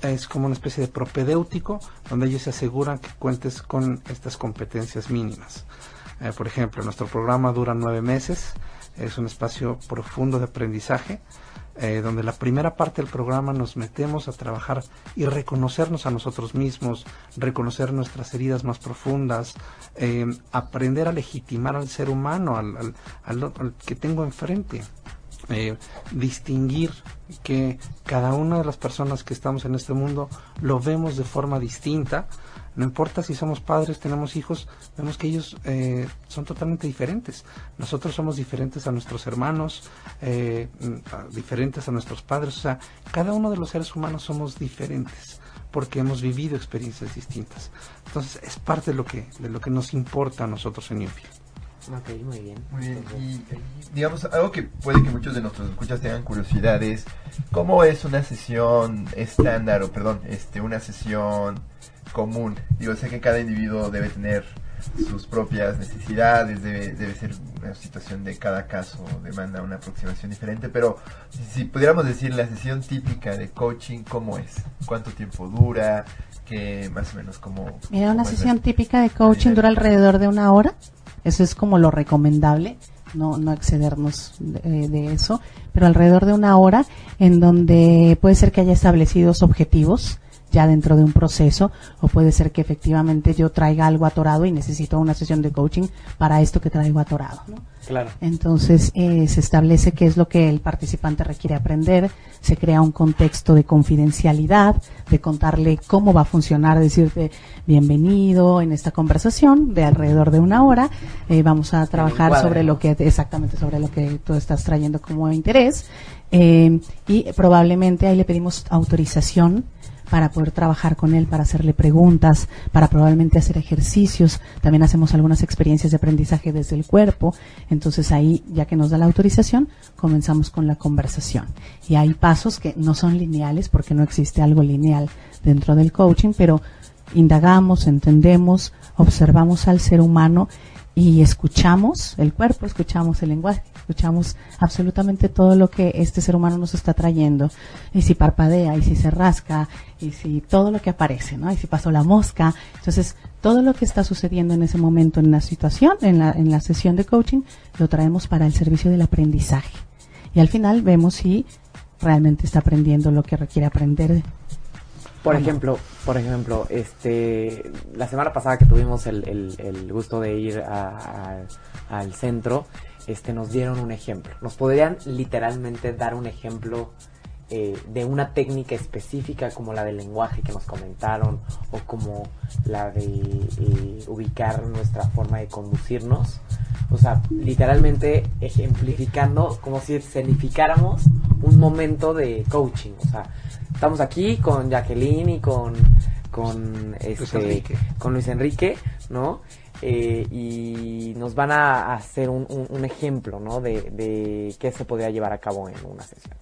Es como una especie de propedéutico donde ellos se aseguran que cuentes con estas competencias mínimas. Eh, por ejemplo, nuestro programa dura nueve meses, es un espacio profundo de aprendizaje, eh, donde la primera parte del programa nos metemos a trabajar y reconocernos a nosotros mismos, reconocer nuestras heridas más profundas, eh, aprender a legitimar al ser humano, al, que tengo enfrente. Eh, distinguir que cada una de las personas que estamos en este mundo lo vemos de forma distinta. No importa si somos padres, tenemos hijos, vemos que ellos eh, son totalmente diferentes. Nosotros somos diferentes a nuestros hermanos, eh, diferentes a nuestros padres. O sea, cada uno de los seres humanos somos diferentes porque hemos vivido experiencias distintas. Entonces, es parte de lo que, de lo que nos importa a nosotros en Newfield. Ok, muy bien. Muy bien, Entonces, y digamos, algo que puede que muchos de nuestros escuchas tengan curiosidad es cómo es una sesión estándar, o perdón, este, una sesión común. Digo, sé que cada individuo debe tener sus propias necesidades, debe, debe ser una situación de cada caso, demanda una aproximación diferente, pero si, si pudiéramos decir la sesión típica de coaching, ¿cómo es? ¿Cuánto tiempo dura? ¿Qué más o menos como... Mira, una sesión típica de coaching dura alrededor de una hora. Eso es como lo recomendable, no, no excedernos de, de eso, pero alrededor de una hora en donde puede ser que haya establecidos objetivos ya dentro de un proceso o puede ser que efectivamente yo traiga algo atorado y necesito una sesión de coaching para esto que traigo atorado. Claro. Entonces eh, se establece qué es lo que el participante requiere aprender, se crea un contexto de confidencialidad, de contarle cómo va a funcionar, decirte bienvenido en esta conversación de alrededor de una hora, eh, vamos a trabajar sobre lo que exactamente sobre lo que tú estás trayendo como interés eh, y probablemente ahí le pedimos autorización para poder trabajar con él, para hacerle preguntas, para probablemente hacer ejercicios. También hacemos algunas experiencias de aprendizaje desde el cuerpo. Entonces ahí, ya que nos da la autorización, comenzamos con la conversación. Y hay pasos que no son lineales porque no existe algo lineal dentro del coaching, pero indagamos, entendemos, observamos al ser humano y escuchamos el cuerpo, escuchamos el lenguaje, escuchamos absolutamente todo lo que este ser humano nos está trayendo. Y si parpadea, y si se rasca, y si todo lo que aparece, ¿no? Y si pasó la mosca. Entonces, todo lo que está sucediendo en ese momento en la situación, en la, en la sesión de coaching, lo traemos para el servicio del aprendizaje. Y al final vemos si realmente está aprendiendo lo que requiere aprender por ejemplo, por ejemplo, este, la semana pasada que tuvimos el, el, gusto de ir al centro, este, nos dieron un ejemplo. Nos podrían literalmente dar un ejemplo eh, de una técnica específica como la del lenguaje que nos comentaron o como la de eh, ubicar nuestra forma de conducirnos. O sea, literalmente ejemplificando como si escenificáramos un momento de coaching. O sea, estamos aquí con Jacqueline y con con este con Luis Enrique, ¿no? Eh, y nos van a hacer un, ejemplo, ¿no? De, de qué se podría llevar a cabo en una sesión.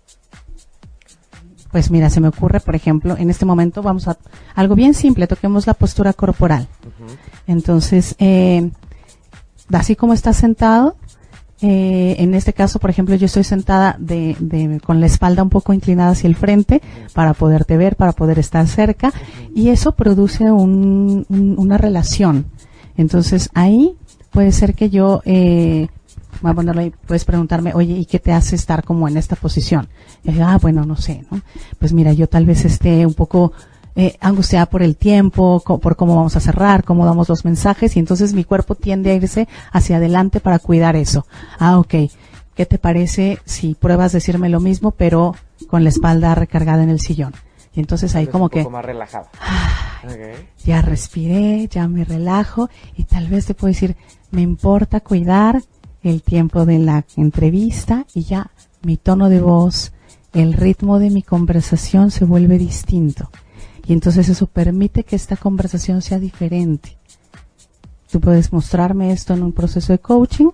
Pues mira, se me ocurre, por ejemplo, en este momento vamos a algo bien simple, toquemos la postura corporal. Entonces, eh, así como estás sentado, eh, en este caso, por ejemplo, yo estoy sentada de, de, con la espalda un poco inclinada hacia el frente para poderte ver, para poder estar cerca, y eso produce un, una relación. Entonces ahí puede ser que yo, eh, voy a ponerlo puedes preguntarme, oye, ¿y qué te hace estar como en esta posición? Y ah, bueno, no sé, ¿no? Pues mira, yo tal vez esté un poco eh, angustiada por el tiempo, por cómo vamos a cerrar, cómo damos los mensajes, y entonces mi cuerpo tiende a irse hacia adelante para cuidar eso. Ah, ok. ¿Qué te parece si pruebas decirme lo mismo, pero con la espalda recargada en el sillón? Y entonces ahí como que... más relajada. Ya respiré, ya me relajo y tal vez te puedo decir, me importa cuidar el tiempo de la entrevista y ya mi tono de voz, el ritmo de mi conversación se vuelve distinto. Y entonces eso permite que esta conversación sea diferente. Tú puedes mostrarme esto en un proceso de coaching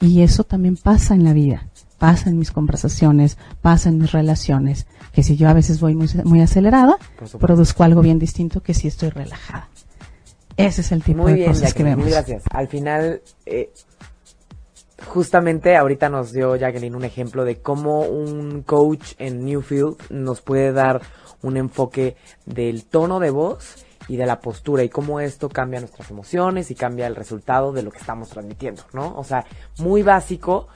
y eso también pasa en la vida, pasa en mis conversaciones, pasa en mis relaciones, que si yo a veces voy muy, acelerada, produzco algo bien distinto que si estoy relajada. Ese es el tipo de cosas que vemos. Muy gracias. Al final, eh, justamente ahorita nos dio Jacqueline un ejemplo de cómo un coach en Newfield nos puede dar un enfoque del tono de voz y de la postura y cómo esto cambia nuestras emociones y cambia el resultado de lo que estamos transmitiendo, ¿no? O sea, muy básico,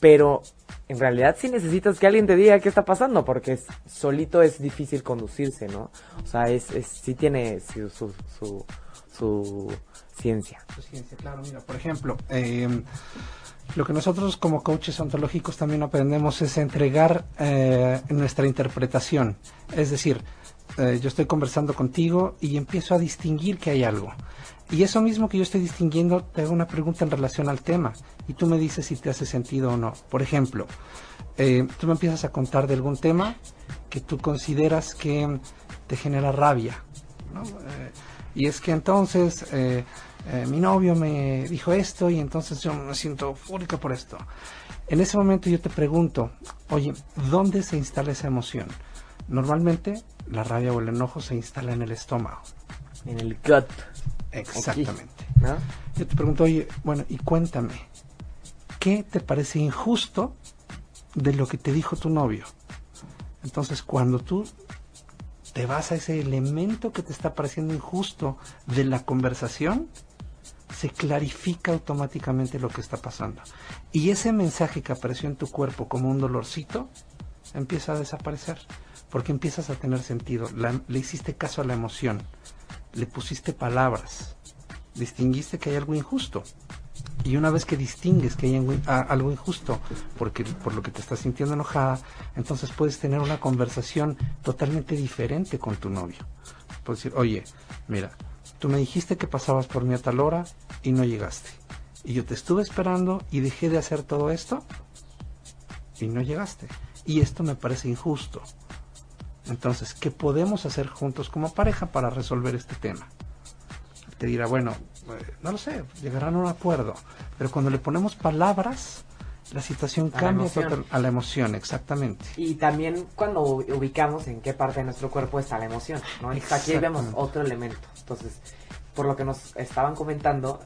pero en realidad sí necesitas que alguien te diga qué está pasando, porque solito es difícil conducirse, ¿no? O sea, es, es sí tiene su, su, su, ciencia. Su ciencia, claro, mira, por ejemplo, eh, lo que nosotros como coaches ontológicos también aprendemos es entregar eh, nuestra interpretación. Es decir, eh, yo estoy conversando contigo y empiezo a distinguir que hay algo. Y eso mismo que yo estoy distinguiendo, te hago una pregunta en relación al tema y tú me dices si te hace sentido o no. Por ejemplo, eh, tú me empiezas a contar de algún tema que tú consideras que te genera rabia. y es que entonces eh, mi novio me dijo esto y entonces yo me siento fúrica por esto. En ese momento yo te pregunto, oye, ¿dónde se instala esa emoción? Normalmente la rabia o el enojo se instala en el estómago. En el gut. Exactamente. Yo te pregunto, oye, bueno, y cuéntame, ¿qué te parece injusto de lo que te dijo tu novio? Entonces, cuando tú te vas a ese elemento que te está pareciendo injusto de la conversación, se clarifica automáticamente lo que está pasando. Y ese mensaje que apareció en tu cuerpo como un dolorcito, empieza a desaparecer, porque empiezas a tener sentido, le hiciste caso a la emoción, le pusiste palabras, distinguiste que hay algo injusto. Y una vez que distingues que hay algo injusto, porque por lo que te estás sintiendo enojada, entonces puedes tener una conversación totalmente diferente con tu novio. Puedes decir, oye, mira, tú me dijiste que pasabas por mí a tal hora y no llegaste. Y yo te estuve esperando y dejé de hacer todo esto y no llegaste. Y esto me parece injusto. Entonces, ¿qué podemos hacer juntos como pareja para resolver este tema? Te dirá, bueno, eh, no lo sé, llegarán a un acuerdo. Pero cuando le ponemos palabras, la situación cambia a la emoción, exactamente. Y también cuando ubicamos en qué parte de nuestro cuerpo está la emoción, ¿no? Aquí vemos otro elemento. Entonces, por lo que nos estaban comentando,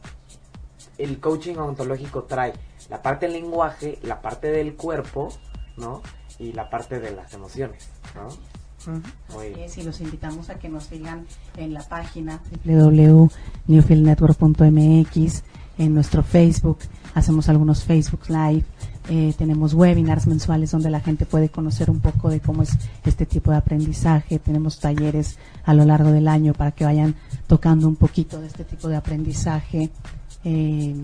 el coaching ontológico trae la parte del lenguaje, la parte del cuerpo, ¿no? Y la parte de las emociones, ¿no? Y los invitamos a que nos sigan en la página www.newfieldnetwork.mx, en nuestro Facebook, hacemos algunos Facebook Live, eh, tenemos webinars mensuales donde la gente puede conocer un poco de cómo es este tipo de aprendizaje, tenemos talleres a lo largo del año para que vayan tocando un poquito de este tipo de aprendizaje. Eh,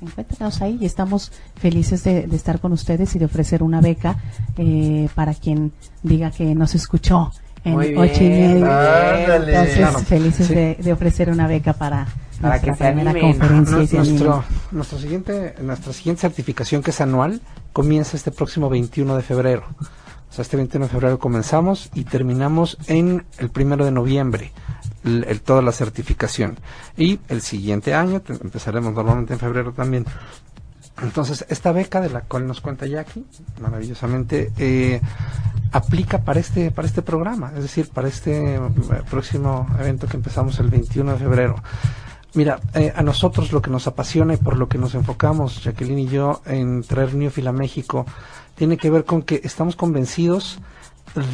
encuéntranos ahí y estamos felices de, estar con ustedes y de ofrecer una beca eh, para quien diga que nos escuchó en ocho y media. Entonces, felices de, ofrecer una beca para, para que se animen. conferencia. nuestro, nuestro siguiente, nuestra siguiente certificación, que es anual, comienza este próximo 21 de febrero. O sea, este 21 de febrero comenzamos y terminamos en el primero de noviembre el, toda la certificación. Y el siguiente año, empezaremos normalmente en febrero también. Entonces, esta beca de la cual nos cuenta Jackie, maravillosamente, eh, aplica para este, para este programa, es decir, para este eh, próximo evento que empezamos el 21 de febrero. Mira, eh, a nosotros lo que nos apasiona y por lo que nos enfocamos, Jacqueline y yo, en traer Newfield a México, tiene que ver con que estamos convencidos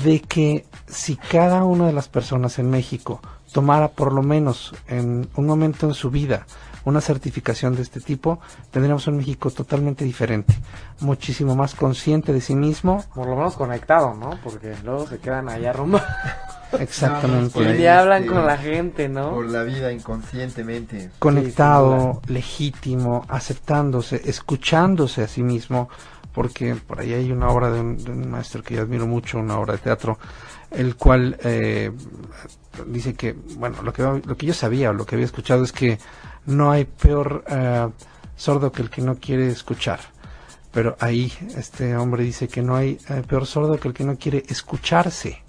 de que si cada una de las personas en México tomara por lo menos en un momento en su vida una certificación de este tipo, tendríamos un México totalmente diferente, muchísimo más consciente de sí mismo. Por lo menos conectado, ¿no? Porque luego se quedan allá rumbo. Exactamente. y hablan con la gente, ¿no? Por la vida inconscientemente. Conectado, legítimo, aceptándose, escuchándose a sí mismo, porque por ahí hay una obra de un, de un maestro que yo admiro mucho, una obra de teatro, el cual eh, dice que, bueno, lo que, lo que yo sabía o lo que había escuchado es que no hay peor eh, sordo que el que no quiere escuchar. Pero ahí este hombre dice que no hay eh, peor sordo que el que no quiere escucharse.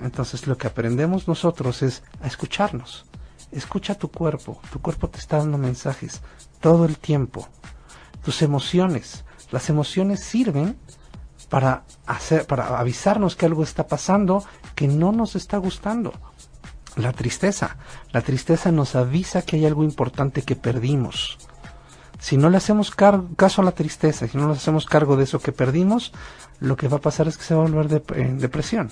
Mm. Entonces lo que aprendemos nosotros es a escucharnos. Escucha tu cuerpo. Tu cuerpo te está dando mensajes todo el tiempo. Tus emociones. Las emociones sirven para hacer, para avisarnos que algo está pasando que no nos está gustando la tristeza. La tristeza nos avisa que hay algo importante que perdimos. Si no le hacemos caso a la tristeza, si no nos hacemos cargo de eso que perdimos, lo que va a pasar es que se va a volver en depresión.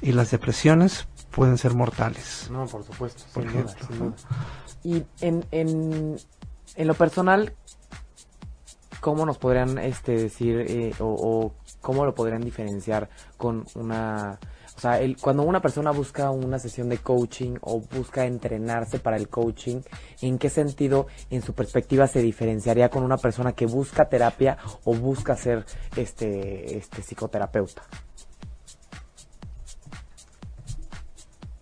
Y las depresiones pueden ser mortales. No, por supuesto. Por ejemplo. Y en, en, en, lo personal, ¿cómo nos podrían este, decir eh, o, o cómo lo podrían diferenciar con una o sea, el, cuando una persona busca una sesión de coaching o busca entrenarse para el coaching, ¿en qué sentido, en su perspectiva, se diferenciaría con una persona que busca terapia o busca ser este, este psicoterapeuta?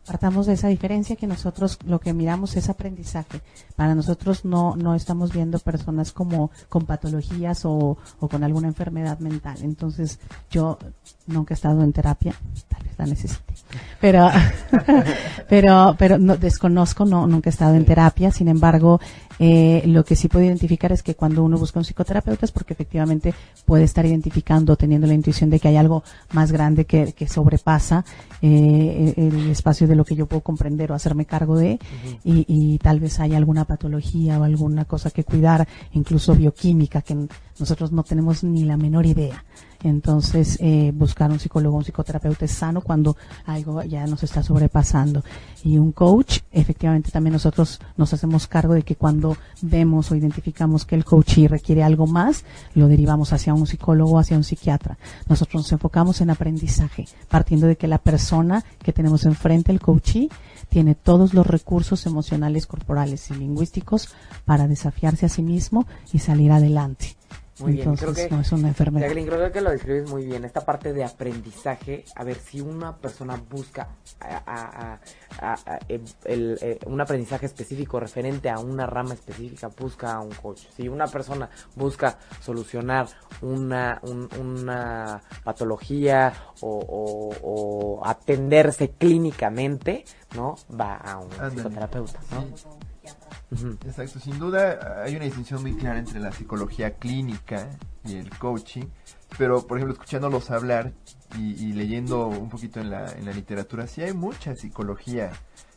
Partamos de esa diferencia que nosotros lo que miramos es aprendizaje. Para nosotros no, no estamos viendo personas como con patologías o, o con alguna enfermedad mental. Entonces, yo nunca he estado en terapia, tal vez la necesite. Pero, pero, pero no, desconozco, no, nunca he estado en terapia. Sin embargo, eh, lo que sí puedo identificar es que cuando uno busca un psicoterapeuta es porque efectivamente puede estar identificando, teniendo la intuición de que hay algo más grande que, que sobrepasa eh, el espacio de lo que yo puedo comprender o hacerme cargo de, y, y, tal vez haya alguna patología o alguna cosa que cuidar, incluso bioquímica, que nosotros no tenemos ni la menor idea. Entonces, eh, buscar un psicólogo, un psicoterapeuta es sano cuando algo ya nos está sobrepasando. Y un coach, efectivamente también nosotros nos hacemos cargo de que cuando vemos o identificamos que el coachee requiere algo más, lo derivamos hacia un psicólogo hacia un psiquiatra. Nosotros nos enfocamos en aprendizaje, partiendo de que la persona que tenemos enfrente, el coachee, tiene todos los recursos emocionales, corporales y lingüísticos para desafiarse a sí mismo y salir adelante. Muy bien, Entonces, creo que, no es una enfermedad. Jacqueline, creo que lo describes muy bien. Esta parte de aprendizaje, a ver, si una persona busca a- a- a- a- el- el, eh, un aprendizaje específico referente a una rama específica, busca a un coach. Si una persona busca solucionar una, un- una patología o, o- o atenderse clínicamente, ¿no? Va a un Ándale. psicoterapeuta, ¿no? Sí. Exacto, sin duda hay una distinción muy clara entre la psicología clínica y el coaching, pero por ejemplo escuchándolos hablar y, y leyendo un poquito en la, en la literatura, sí hay mucha psicología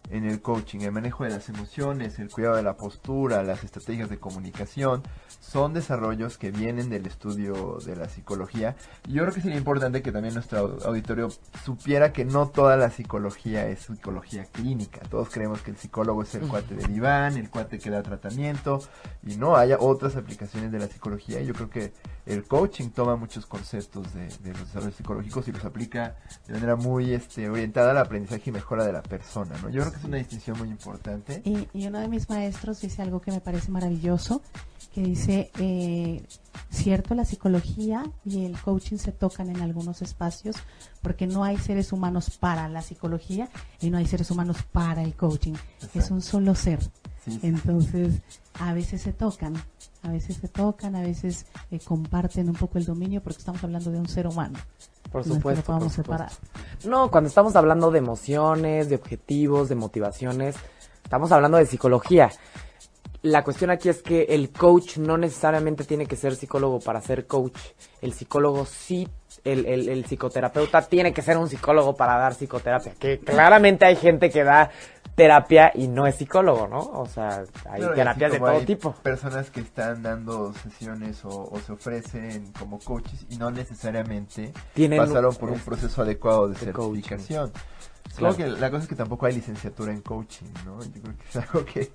en el coaching, el manejo de las emociones, el cuidado de la postura, las estrategias de comunicación, son desarrollos que vienen del estudio de la psicología. Yo creo que sería importante que también nuestro au- auditorio supiera que no toda la psicología es psicología clínica. Todos creemos que el psicólogo es el cuate de diván, el cuate que da tratamiento, y no, haya otras aplicaciones de la psicología. Yo creo que el coaching toma muchos conceptos de, de los desarrollos psicológicos y los aplica de manera muy este, orientada al aprendizaje y mejora de la persona. ¿no? Yo creo que es una distinción muy importante. Y, y uno de mis maestros dice algo que me parece maravilloso, que dice, eh, cierto, la psicología y el coaching se tocan en algunos espacios porque no hay seres humanos para la psicología y no hay seres humanos para el coaching. Es un solo ser. Sí, sí. Entonces, a veces se tocan, a veces se tocan, a veces eh, comparten un poco el dominio porque estamos hablando de un ser humano. Por No supuesto. por. No, cuando estamos hablando de emociones, de objetivos, de motivaciones, estamos hablando de psicología. La cuestión aquí es que el coach no necesariamente tiene que ser psicólogo para ser coach. El psicólogo sí, el, el, el psicoterapeuta tiene que ser un psicólogo para dar psicoterapia. Que claramente hay gente que da terapia y no es psicólogo, ¿no? O sea, hay y terapias de todo hay tipo. Personas que están dando sesiones o, o se ofrecen como coaches y no necesariamente Tienen pasaron por un proceso adecuado de, de coaching. Claro. Creo que la cosa es que tampoco hay licenciatura en coaching, ¿no? Yo creo que es algo que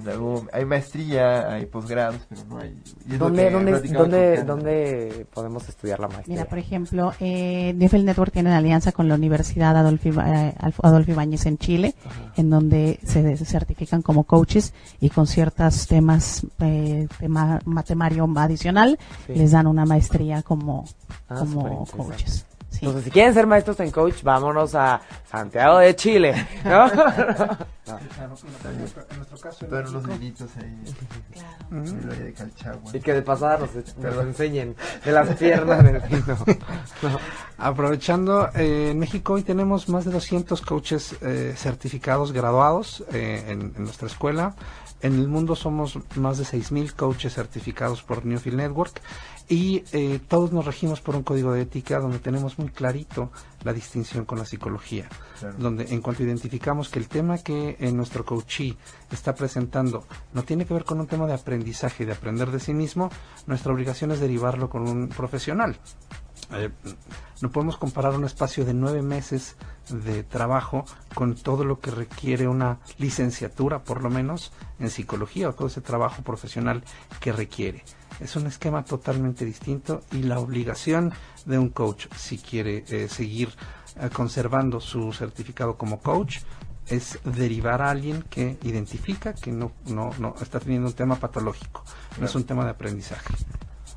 en algún- hay maestría, hay posgrados, pero no hay. ¿Dónde, dónde, dónde, podemos estudiar la maestría? Mira, por ejemplo, eh, Nifel Network tiene una alianza con la Universidad Adolfo, Iba- eh, Adolfo Ibáñez en Chile, en donde se certifican como coaches y con ciertos temas, eh, tema, ma- temario adicional, Sí. les dan una maestría como, Ah, como coaches. Entonces, si quieren ser maestros en coach, vámonos a Santiago de Chile, ¿no? Claro, en nuestro, caso México, niñitos ahí en el Valle de Calchagua. y que de pasada nos, nos enseñen de las piernas del. Aprovechando, eh, en México hoy tenemos más de 200 coaches eh, certificados graduados eh, en, en nuestra escuela. En el mundo somos más de 6.000 coaches certificados por Newfield Network y eh, todos nos regimos por un código de ética donde tenemos muy clarito la distinción con la psicología. Claro. Donde en cuanto identificamos que el tema que en nuestro coachee está presentando no tiene que ver con un tema de aprendizaje y de aprender de sí mismo, nuestra obligación es derivarlo con un profesional. Eh, no podemos comparar un espacio de nueve meses de trabajo con todo lo que requiere una licenciatura, por lo menos, en psicología o todo ese trabajo profesional que requiere. Es un esquema totalmente distinto y la obligación de un coach, si quiere eh, seguir eh, conservando su certificado como coach, es derivar a alguien que identifica que no, no, no está teniendo un tema patológico, no es un tema de aprendizaje.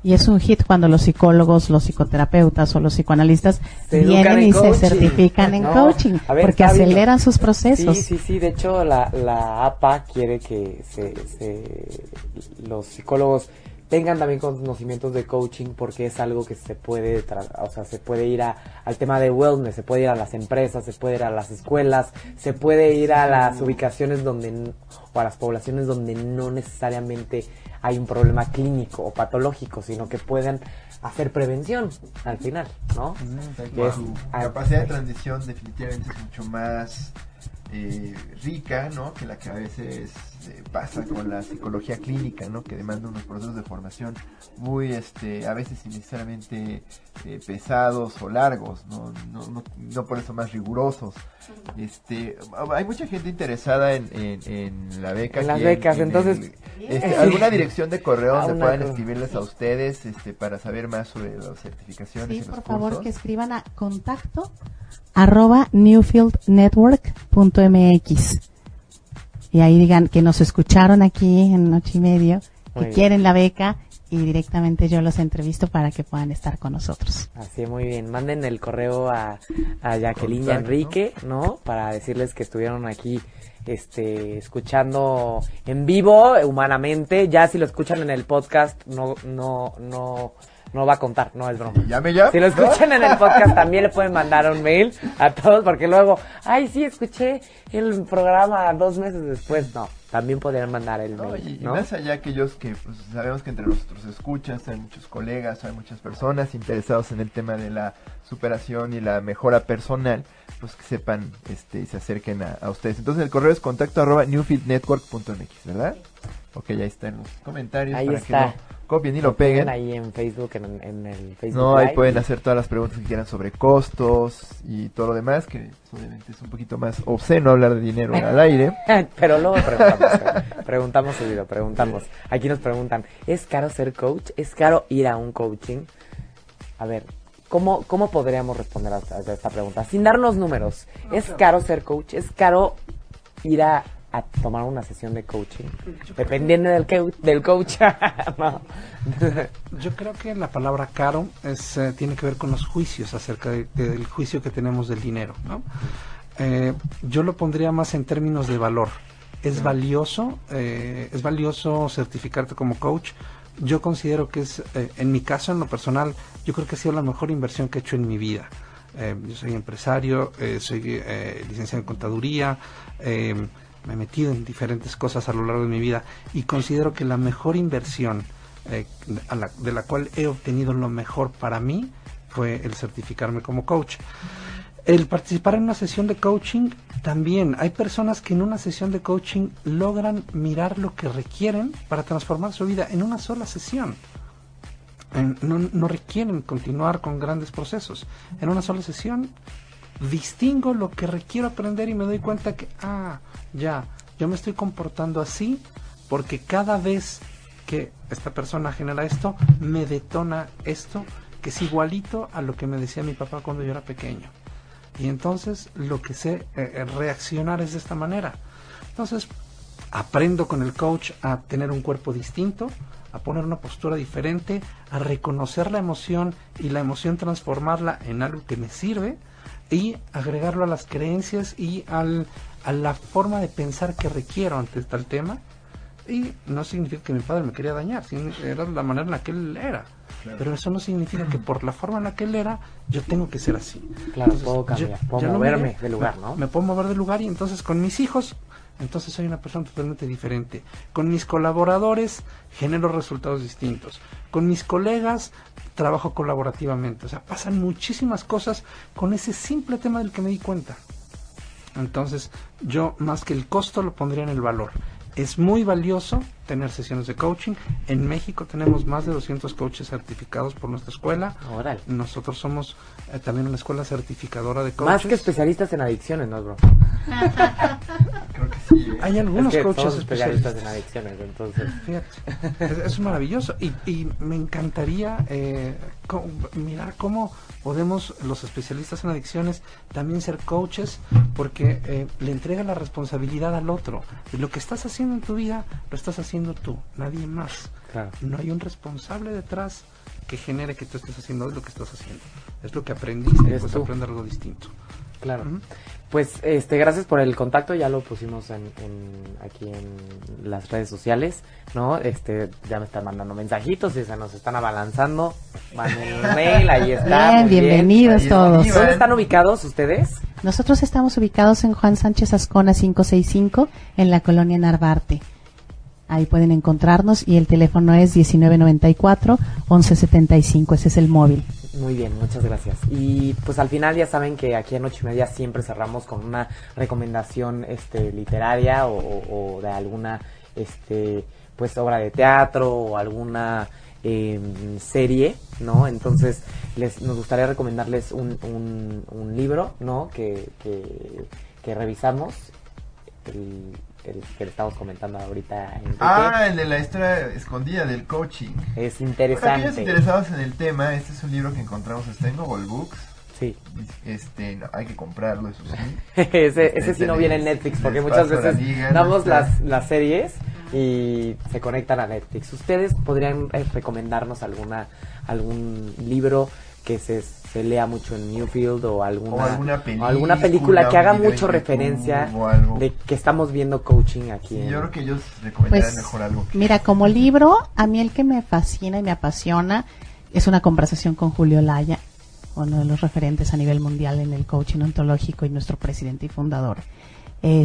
Y es un hit cuando los psicólogos, los psicoterapeutas o los psicoanalistas Se vienen en y se certifican en No, coaching, ver, porque bien. aceleran sus procesos. Sí, sí, sí. De hecho, la, la APA quiere que se, se- los psicólogos tengan también conocimientos de coaching porque es algo que se puede, o sea, se puede ir a, al tema de wellness, se puede ir a las empresas, se puede ir a las escuelas, se puede ir a las ubicaciones donde, o a las poblaciones donde no necesariamente hay un problema clínico o patológico, sino que pueden hacer prevención al final, ¿no? Es- ah, capacidad de transición definitivamente es mucho más eh, rica, ¿no? Que la que a veces eh, pasa con la psicología clínica, ¿no? Que demanda unos procesos de formación muy, este, a veces innecesariamente eh, pesados o largos, ¿no? No, no, no por eso más rigurosos. Este, hay mucha gente interesada en, en, en la beca. En las becas, entonces- este, ¿Alguna dirección de correo donde puedan escribirles a ustedes este, para saber más sobre las certificaciones Sí, y los por favor, que escriban a contacto arroba newfieldnetwork.mx y ahí digan que nos escucharon aquí en Noche y Medio, que bien. quieren la beca y directamente yo los entrevisto para que puedan estar con nosotros. Así, muy bien. Manden el correo a, a Jacqueline y. Enrique, ¿no? Para decirles que estuvieron aquí este escuchando en vivo humanamente ya si lo escuchan en el podcast no no no no va a contar no es broma Llame ya. si lo escuchan en el podcast también le pueden mandar un mail a todos porque luego ay sí escuché el programa dos meses después no también podrían mandar el No, mail y, y ¿no? más allá aquellos que pues, sabemos que entre nosotros escuchas, hay muchos colegas, hay muchas personas interesados en el tema de la superación y la mejora personal, pues que sepan este, y se acerquen a, a ustedes. Entonces el correo es contacto arroba newfieldnetwork.mx, ¿verdad? Ok, ya está en los comentarios Ahí para está. que no copien y lo peguen. ahí en Facebook en, en el Facebook No, ahí Live. pueden hacer todas las preguntas que quieran sobre costos y todo lo demás, que obviamente es un poquito más obsceno hablar de dinero al aire. Pero luego preguntamos, preguntamos seguido, preguntamos. Aquí nos preguntan, ¿es caro ser coach? ¿Es caro ir a un coaching? A ver, ¿cómo, cómo podríamos responder a esta pregunta? Sin darnos números, ¿es caro ser coach? ¿Es caro ir a, a tomar una sesión de coaching? Dependiendo del, cau- del coach. No. Yo creo que la palabra caro es, eh, tiene que ver con los juicios acerca de- de- del juicio que tenemos del dinero. ¿no? Eh, yo lo pondría más en términos de valor. Es valioso, eh, es valioso certificarte como coach. Yo considero que es, en mi caso, en lo personal, yo creo que ha sido la mejor inversión que he hecho en mi vida. Eh, yo soy empresario, eh, soy eh, licenciado en contaduría, me he metido en diferentes cosas a lo largo de mi vida y considero que la mejor inversión eh, de la cual he obtenido lo mejor para mí fue el certificarme como coach. El participar en una sesión de coaching también. Hay personas que en una sesión de coaching logran mirar lo que requieren para transformar su vida en una sola sesión. No requieren continuar con grandes procesos. En una sola sesión distingo lo que requiero aprender y me doy cuenta que, ah, ya, yo me estoy comportando así porque cada vez que esta persona genera esto, me detona esto que es igualito a lo que me decía mi papá cuando yo era pequeño. Y entonces lo que sé eh, eh, reaccionar es de esta manera. Entonces aprendo con el coach a tener un cuerpo distinto, a poner una postura diferente, a reconocer la emoción y la emoción transformarla en algo que me sirve y agregarlo a las creencias y al, a la forma de pensar que requiero ante tal tema. Y no significa que mi padre me quería dañar, era la manera en la que él era. Pero eso no significa que por la forma en la que él era, yo tengo que ser así. Claro, puedo cambiar, puedo no me- moverme de lugar, ¿no? Me puedo mover de lugar y entonces con mis hijos, entonces soy una persona totalmente diferente. Con mis colaboradores genero resultados distintos. Con mis colegas trabajo colaborativamente. O sea, pasan muchísimas cosas con ese simple tema del que me di cuenta. Entonces, yo más que el costo lo pondría en el valor. Es muy valioso tener sesiones de coaching. En México tenemos más de 200 coaches certificados por nuestra escuela. Órale. Nosotros somos eh, también una escuela certificadora de coaches. Más que especialistas en adicciones, ¿no, bro? Creo que sí. ¿eh? Hay algunos Es que coaches somos especialistas especialistas. en adicciones, entonces. Fíjate, es, es maravilloso y, y me encantaría eh, co- mirar cómo podemos los especialistas en adicciones también ser coaches porque eh, le entrega la responsabilidad al otro. Y lo que estás haciendo en tu vida lo estás haciendo tú, nadie más. Claro. No hay un responsable detrás que genere que tú estés haciendo lo que estás haciendo. Es lo que aprendiste puedes tú. aprender algo distinto. Claro. Pues este, gracias por el contacto, ya lo pusimos en, en- aquí en las redes sociales, ¿no? Este, ya me están mandando mensajitos y se nos están abalanzando. Manden mail, ahí está. Bien, bien. bienvenidos Ahí todos. ¿Dónde están ubicados ustedes? Nosotros estamos ubicados en Juan Sánchez Ascona 565 en la colonia Narvarte. Ahí pueden encontrarnos y el teléfono es 1994 1175, ese es el móvil. Muy bien, muchas gracias. Y pues al final ya saben que aquí en ocho y media siempre cerramos con una recomendación este, literaria o, de alguna este, pues obra de teatro o alguna em, serie, ¿no? Entonces les, nos gustaría recomendarles un, un, libro, ¿no? Que, que, revisamos, el, el, que le estamos comentando ahorita. En ah, el de la historia escondida del coaching. Es interesante. Para aquellos interesados en el tema, este es un libro que encontramos, está en Google Books. Sí. Este, hay que comprarlo, eso sí. ese, ese sí no viene en Netflix, porque muchas veces damos las, las series y se conectan a Netflix. ¿Ustedes podrían eh, recomendarnos alguna algún libro que se, se, lea mucho en Newfield o alguna, alguna, película, alguna película que haga mucho referencia de que estamos viendo coaching aquí? yo creo que ellos recomendarían pues, mejor algo. Mira, como libro, a mí el que me fascina y me apasiona es una conversación con Julio Laya, uno de los referentes a nivel mundial en el coaching ontológico y nuestro presidente y fundador.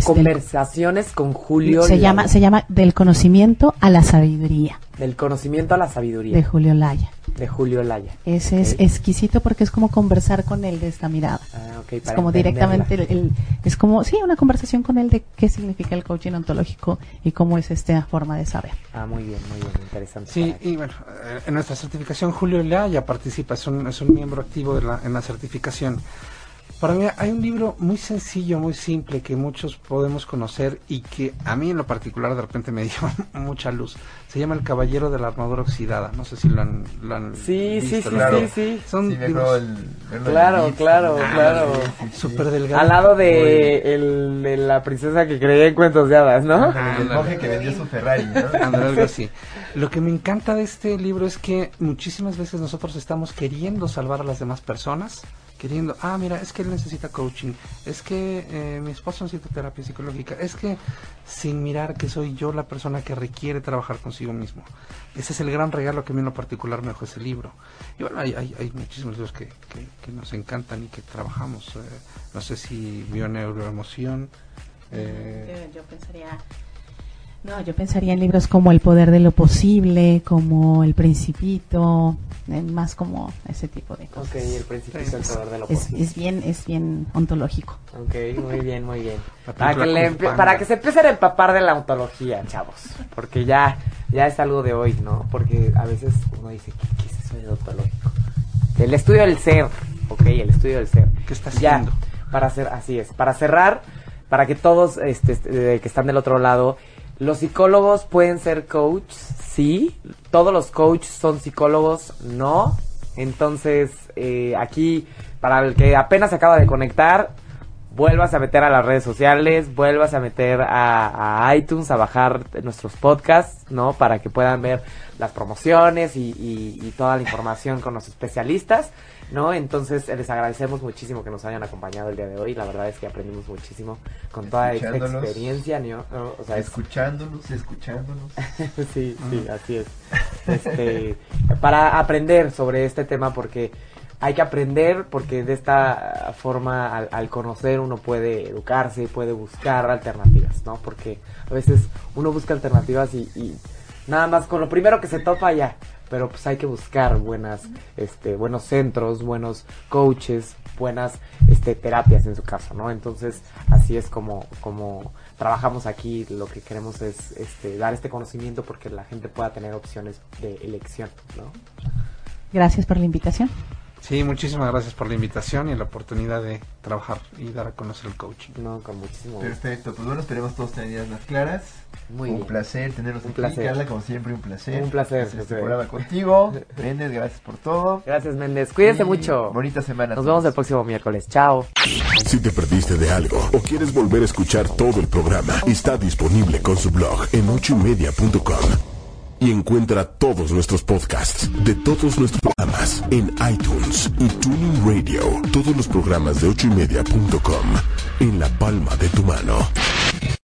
Conversaciones con Julio. Se llama, se llama Del conocimiento a la sabiduría. Del conocimiento a la sabiduría. De Julio Laya. De Julio Laya. Ese es exquisito porque es como conversar con él de esta mirada. Ah, es como directamente, el, es como, sí, una conversación con él de qué significa el coaching ontológico y cómo es esta forma de saber. Ah, muy bien, muy bien, interesante. Sí, y bueno, eh, en nuestra certificación Julio Laya participa, es un, es un miembro activo de la, en la certificación. Para mí hay un libro muy sencillo, muy simple, que muchos podemos conocer y que a mí en lo particular de repente me dio mucha luz. Se llama El Caballero de la Armadura Oxidada. No sé si lo han, lo han sí, visto. Sí, sí, sí, Son claro, claro, ah, claro. Súper delgado. Al lado de, el, de, la princesa que creía en cuentos de hadas, ¿no? el monje que vendió su Ferrari, ¿no? algo así. Lo que me encanta de este libro es que muchísimas veces nosotros estamos queriendo salvar a las demás personas queriendo, ah, mira, es que él necesita coaching, es que eh, mi esposo necesita terapia psicológica, es que sin mirar que soy yo la persona que requiere trabajar consigo mismo. Ese es el gran regalo que a mí en lo particular me dejó ese libro. Y bueno, hay, hay, hay muchísimos libros que, que, nos encantan y que trabajamos. Eh, no sé si vio neuroemoción. Eh, yo pensaría no, yo pensaría en libros como El poder de lo posible, como El Principito, más como ese tipo de cosas. Ok, El Principito, El poder de lo posible. Es bien, es bien ontológico. Ok, muy bien, muy bien. Para que, para que se empiecen a empapar de la ontología, chavos. Porque ya, ya es algo de hoy, ¿no? Porque a veces uno dice, ¿qué, es eso de ontológico? El estudio del ser, ok, el estudio del ser. ¿Qué está haciendo? Ya, para hacer, así es, para cerrar, para que todos este, este que están del otro lado los psicólogos pueden ser coaches, sí. Todos los coaches son psicólogos, no. Entonces, eh, aquí, para el que apenas se acaba de conectar, vuelvas a meter a las redes sociales, vuelvas a meter a, iTunes a bajar nuestros podcasts, ¿no? Para que puedan ver las promociones y, y toda la información con los especialistas. ¿No? Entonces les agradecemos muchísimo que nos hayan acompañado el día de hoy. La verdad es que aprendimos muchísimo con toda esta experiencia, ¿no? O sea, escuchándonos, escuchándonos. sí, sí, así es. Este, para aprender sobre este tema porque hay que aprender porque de esta forma al, conocer uno puede educarse, puede buscar alternativas, ¿no? Porque a veces uno busca alternativas y, y nada más con lo primero que se topa ya pero pues hay que buscar buenas, este, buenos centros, buenos coaches, buenas este, terapias en su caso, ¿no? Entonces, así es como, como trabajamos aquí, lo que queremos es este, dar este conocimiento porque la gente pueda tener opciones de elección, ¿no? Gracias por la invitación. Sí, muchísimas gracias por la invitación y la oportunidad de trabajar y dar a conocer el coaching. No, con muchísimo Perfecto, pues bueno, esperemos todos tener ideas más claras. Muy un placer tenerlos un placer. Carla, como siempre, un placer. Un placer. Esta contigo. Méndez, gracias por todo. Gracias, Méndez. Cuídense mucho. Bonita semana. Nos vemos el próximo miércoles. Chao. Si te perdiste de algo o quieres volver a escuchar todo el programa, está disponible con su blog en ochoymedia.com y encuentra todos nuestros podcasts de todos nuestros programas en iTunes y Tuning Radio. Todos los programas de ochoymedia.com en la palma de tu mano.